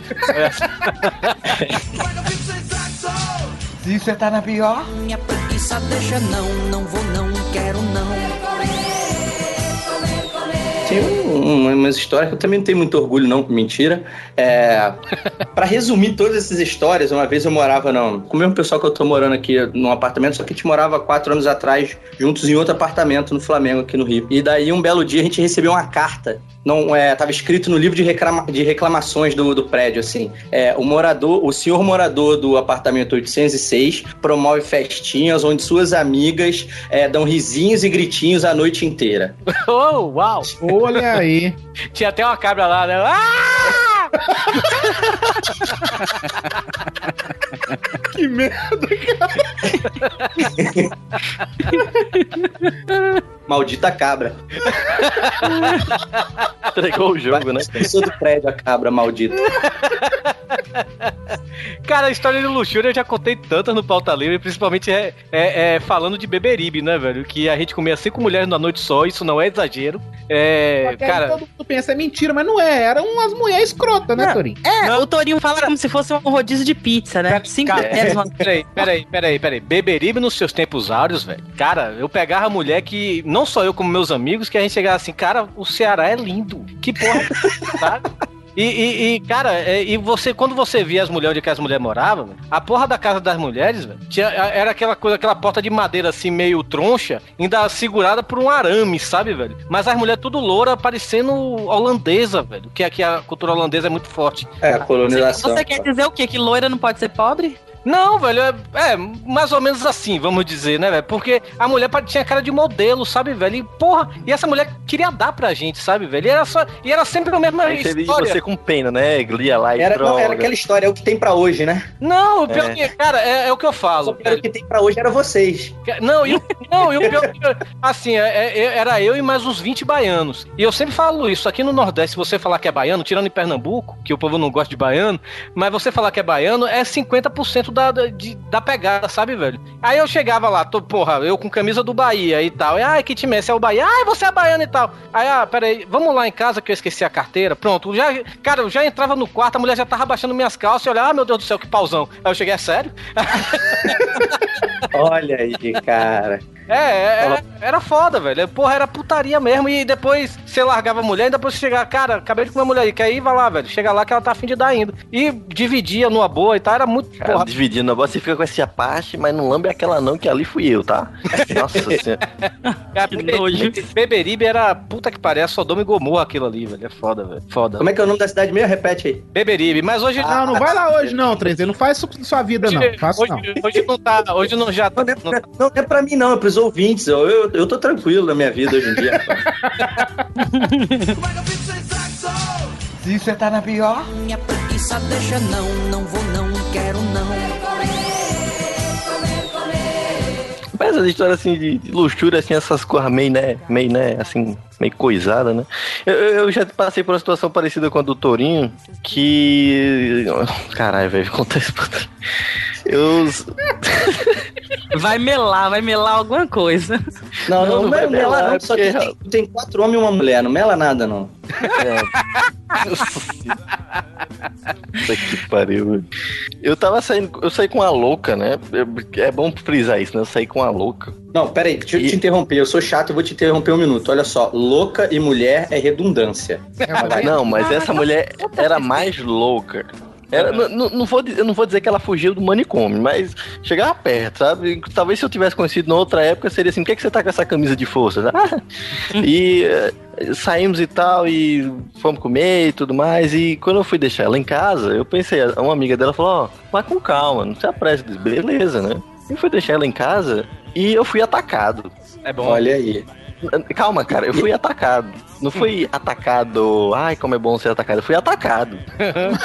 Se você tá na pior, Minha preguiça deixa não, não vou não, quero não. Tem um- um- umas histórias que eu também não tenho muito orgulho, não, mentira. É, <laughs> para resumir todas essas histórias, uma vez eu morava não, com o mesmo pessoal que eu tô morando aqui num apartamento, só que a gente morava quatro anos atrás juntos em outro apartamento no Flamengo, aqui no Rio. E daí, um belo dia, a gente recebeu uma carta. Não, é, tava escrito no livro de, reclama- de reclamações do, do prédio, assim. É, o morador, o senhor morador do apartamento 806 promove festinhas onde suas amigas é, dão risinhos e gritinhos a noite inteira. <laughs> oh, uau! Olha aí. <laughs> Tinha até uma cabra lá, né? Ah! <laughs> que merda, Maldita cabra. Entregou o jogo, né? Pessoa do prédio, a cabra maldita. Cara, a história de luxúria eu já contei tantas no Pauta Livre, principalmente é, é- é falando de beberibe, né, velho? Que a gente comia cinco mulheres numa noite só, isso não é exagero. É, cara, todo mundo pensa, é mentira, mas não é. Eram umas mulheres escrotas, né, Não. Torinho? É, o Torinho fala como se fosse um rodízio de pizza, né? Cinco Cara, uma- peraí, peraí, peraí, peraí. Beberibe nos seus tempos áureos, velho. Cara, eu pegava mulher que, não só eu, como meus amigos, que a gente chegava assim, cara, o Ceará é lindo. Que porra, <laughs> sabe? E, e- e, cara, é, e você, quando você via as mulheres onde que as mulheres moravam, a porra da casa das mulheres, velho, tinha- era aquela coisa, aquela porta de madeira assim, meio troncha, ainda segurada por um arame, sabe, velho? Mas as mulheres tudo loura, parecendo holandesa, velho. Que aqui a cultura holandesa é muito forte. É, a colonização. Você quer dizer o quê? Que loira não pode ser pobre? Não, velho, é, é mais ou menos assim, vamos dizer, né, velho? Porque a mulher tinha cara de modelo, sabe, velho? E, porra, e essa mulher queria dar pra gente, sabe, velho? E era, só, e era sempre a mesma Aí você vê história. você com pena, né? Lia lá e Era, não, droga. era aquela história, é o que tem pra hoje, né? Não, o pior É. que, cara, é, é o que eu falo. Só que era o que tem pra hoje era vocês. Não, e, o- não, e o pior que, assim, é- é- era eu e mais uns 20 baianos. E eu sempre falo isso, aqui no Nordeste, se você falar que é baiano, tirando em Pernambuco, que o povo não gosta de baiano, mas você falar que é baiano é 50% da, da, de- da pegada, sabe, velho? Aí eu chegava lá, tô, porra, eu com camisa do Bahia e tal. E, ai, que time é esse? É o Bahia. Ai, você é baiano e tal. Aí, ah, peraí, vamos lá em casa que eu esqueci a carteira. Pronto, já, cara, eu já entrava no quarto, a mulher já tava baixando minhas calças e olhava, ah, meu Deus do céu, que pauzão. Aí eu cheguei, é sério? <laughs> Olha aí, cara. É, é, é, era foda, velho. Porra, era putaria mesmo. E depois você largava a mulher e depois você chegava, cara, acabei de comer a mulher aí, quer ir? Vai lá, velho. Chega lá que ela tá afim de dar ainda. E dividia numa boa e tal, era muito. Cara, porra. dividindo a bola, você fica com essa parte, mas não lambe aquela não, que ali fui eu, tá? <laughs> Nossa senhora. Cara, Beberibe, Beberibe era puta que parece, Sodoma e Gomorra aquilo ali, velho. É foda, velho. Foda. Como é que é o nome da cidade mesmo? Repete aí. Beberibe, mas hoje. Não, não vai lá hoje, não, 3 Não faz isso sua vida, não. Faça hoje, não. hoje não tá. Hoje não já tá. Não, não é, não é pra mim, não, é pros ouvintes. Eu, eu, eu tô tranquilo na minha vida hoje em dia. <laughs> se você tá na pior, Minha preguiça deixa não, não vou não, quero não. Mas essas histórias assim de, de luxúria, assim, essas coisas meio, né? Meio, né, assim, meio coisada, né? Eu, eu já passei por uma situação parecida com a do Torinho, que. Caralho, velho, <laughs> conta isso pra Eu. <laughs> Vai melar, vai melar alguma coisa. Não, não, Não, não, vai mela, mela melar, não, só porque- tem, tem quatro homens e uma mulher, não mela nada, não. <laughs> Puta que pariu. velho. Eu tava saindo, eu saí com a louca, né? Eu- É bom frisar isso, né? Eu saí com a louca. Não, peraí, deixa eu te interromper. Eu sou chato, eu vou te interromper um minuto. Olha só, louca e mulher é redundância. Vai. Não, mas essa mulher era mais louca. Era, não, não- não vou, eu não vou dizer que ela fugiu do manicômio, mas chegava perto, sabe? Talvez se eu tivesse conhecido na outra época, seria assim: por que, que você tá com essa camisa de força? Ah, e eh, saímos e tal, e fomos comer e tudo mais. E quando eu fui deixar ela em casa, eu pensei, uma amiga dela falou: Ó, vai com calma, não se apresse. Beleza, né? Eu fui deixar ela em casa e eu fui atacado. É bom. Olha aí. Calma, cara, eu fui atacado. Não fui atacado, ai, como é bom ser atacado. Eu fui atacado.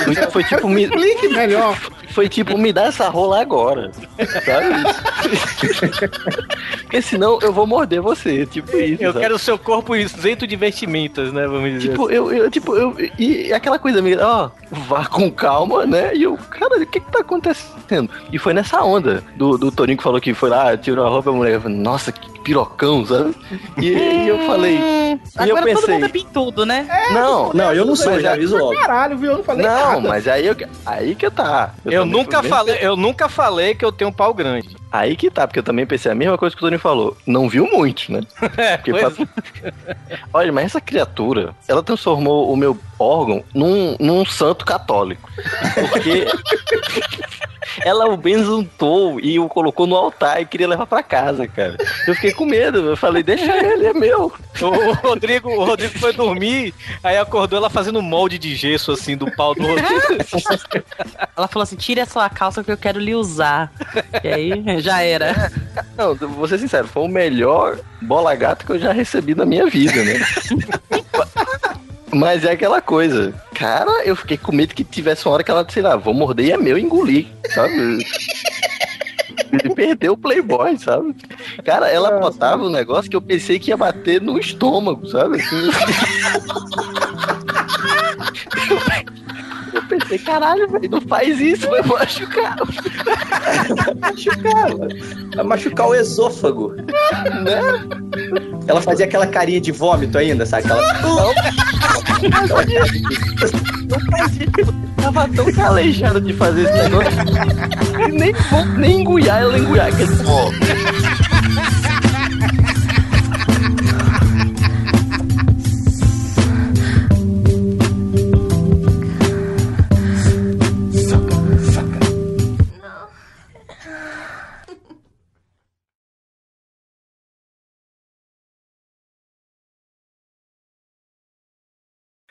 Foi, <laughs> foi tipo, me, Explique melhor. foi tipo, me dá essa rola agora. Sabe? Porque senão eu vou morder você. Tipo isso. Eu sabe? quero o seu corpo isento de vestimentas, né? Vamos dizer. Tipo, eu, eu, tipo, eu. E aquela coisa, amiga, ó, vá com calma, né? E eu, cara, o que que tá acontecendo? E foi nessa onda do, do Torinho que falou que foi lá, tirou a roupa, a mulher falou, nossa, que pirocão, sabe? E, e eu falei. E eu Agora todo pensei. mundo é pintudo, né? Não, Não, eu não sou, Mas já é- aviso logo. Caralho, viu? Eu não falei não, nada. mas aí, eu, aí que tá. Eu também nunca falei, eu nunca falei que eu tenho um pau grande. Aí que tá, porque eu também pensei a mesma coisa que o Tony falou. Não viu muito, né? <laughs> É, pra- <laughs> Olha, mas essa criatura, ela transformou o meu órgão num, num santo católico. Porque <laughs> ela o benzuntou e o colocou no altar e queria levar pra casa, cara. Eu fiquei com medo. Eu falei, deixa ele, é meu. O Rodrigo, o Rodrigo foi dormir, aí acordou ela fazendo molde de gesso assim do pau do Rodrigo. <laughs> Ela falou assim: tira essa calça que eu quero lhe usar. E aí já era. Não, vou ser sincero, foi o melhor bola gato que eu já recebi na minha vida, né? <laughs> Mas é aquela coisa. Cara, eu fiquei com medo que tivesse uma hora que ela, sei lá, vou morder e é meu engolir, sabe? Ele perdeu o Playboy, sabe? Cara, ela botava um negócio que eu pensei que ia bater no estômago, sabe? Assim, <laughs> pensei, caralho, velho, não faz isso, vai machucar. machucar, vai machucar o esôfago. Né? Ela fazia aquela carinha de vômito ainda, sabe? Aquela... Tava tão calejado de fazer esse negócio que nem, nem enguiar ela enguiar aquele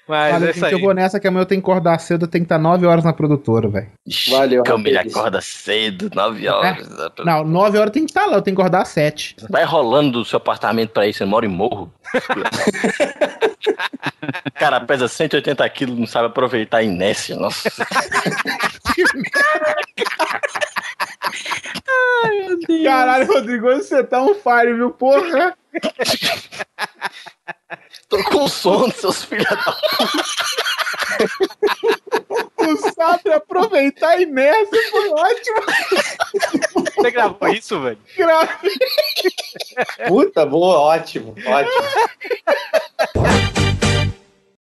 Mas Olha, é isso gente, aí. eu vou nessa que amanhã eu tenho que acordar cedo, eu tenho que estar 9 horas na produtora, velho. Valeu, Camila rapaz. acorda cedo, 9 horas. Não, 9 horas eu tenho que estar lá, eu tenho que acordar às 7. Vai rolando do seu apartamento pra isso, você mora em morro. <laughs> <laughs> Cara, pesa 180 quilos, não sabe aproveitar a inércia, nossa. Caralho, Rodrigo, você tá um fire, viu, porra? Tô com sono, seus filhos da puta. <laughs> O sabe aproveitar a inércia foi ótimo. Você gravou isso, velho? Grave. Puta, boa, ótimo, ótimo.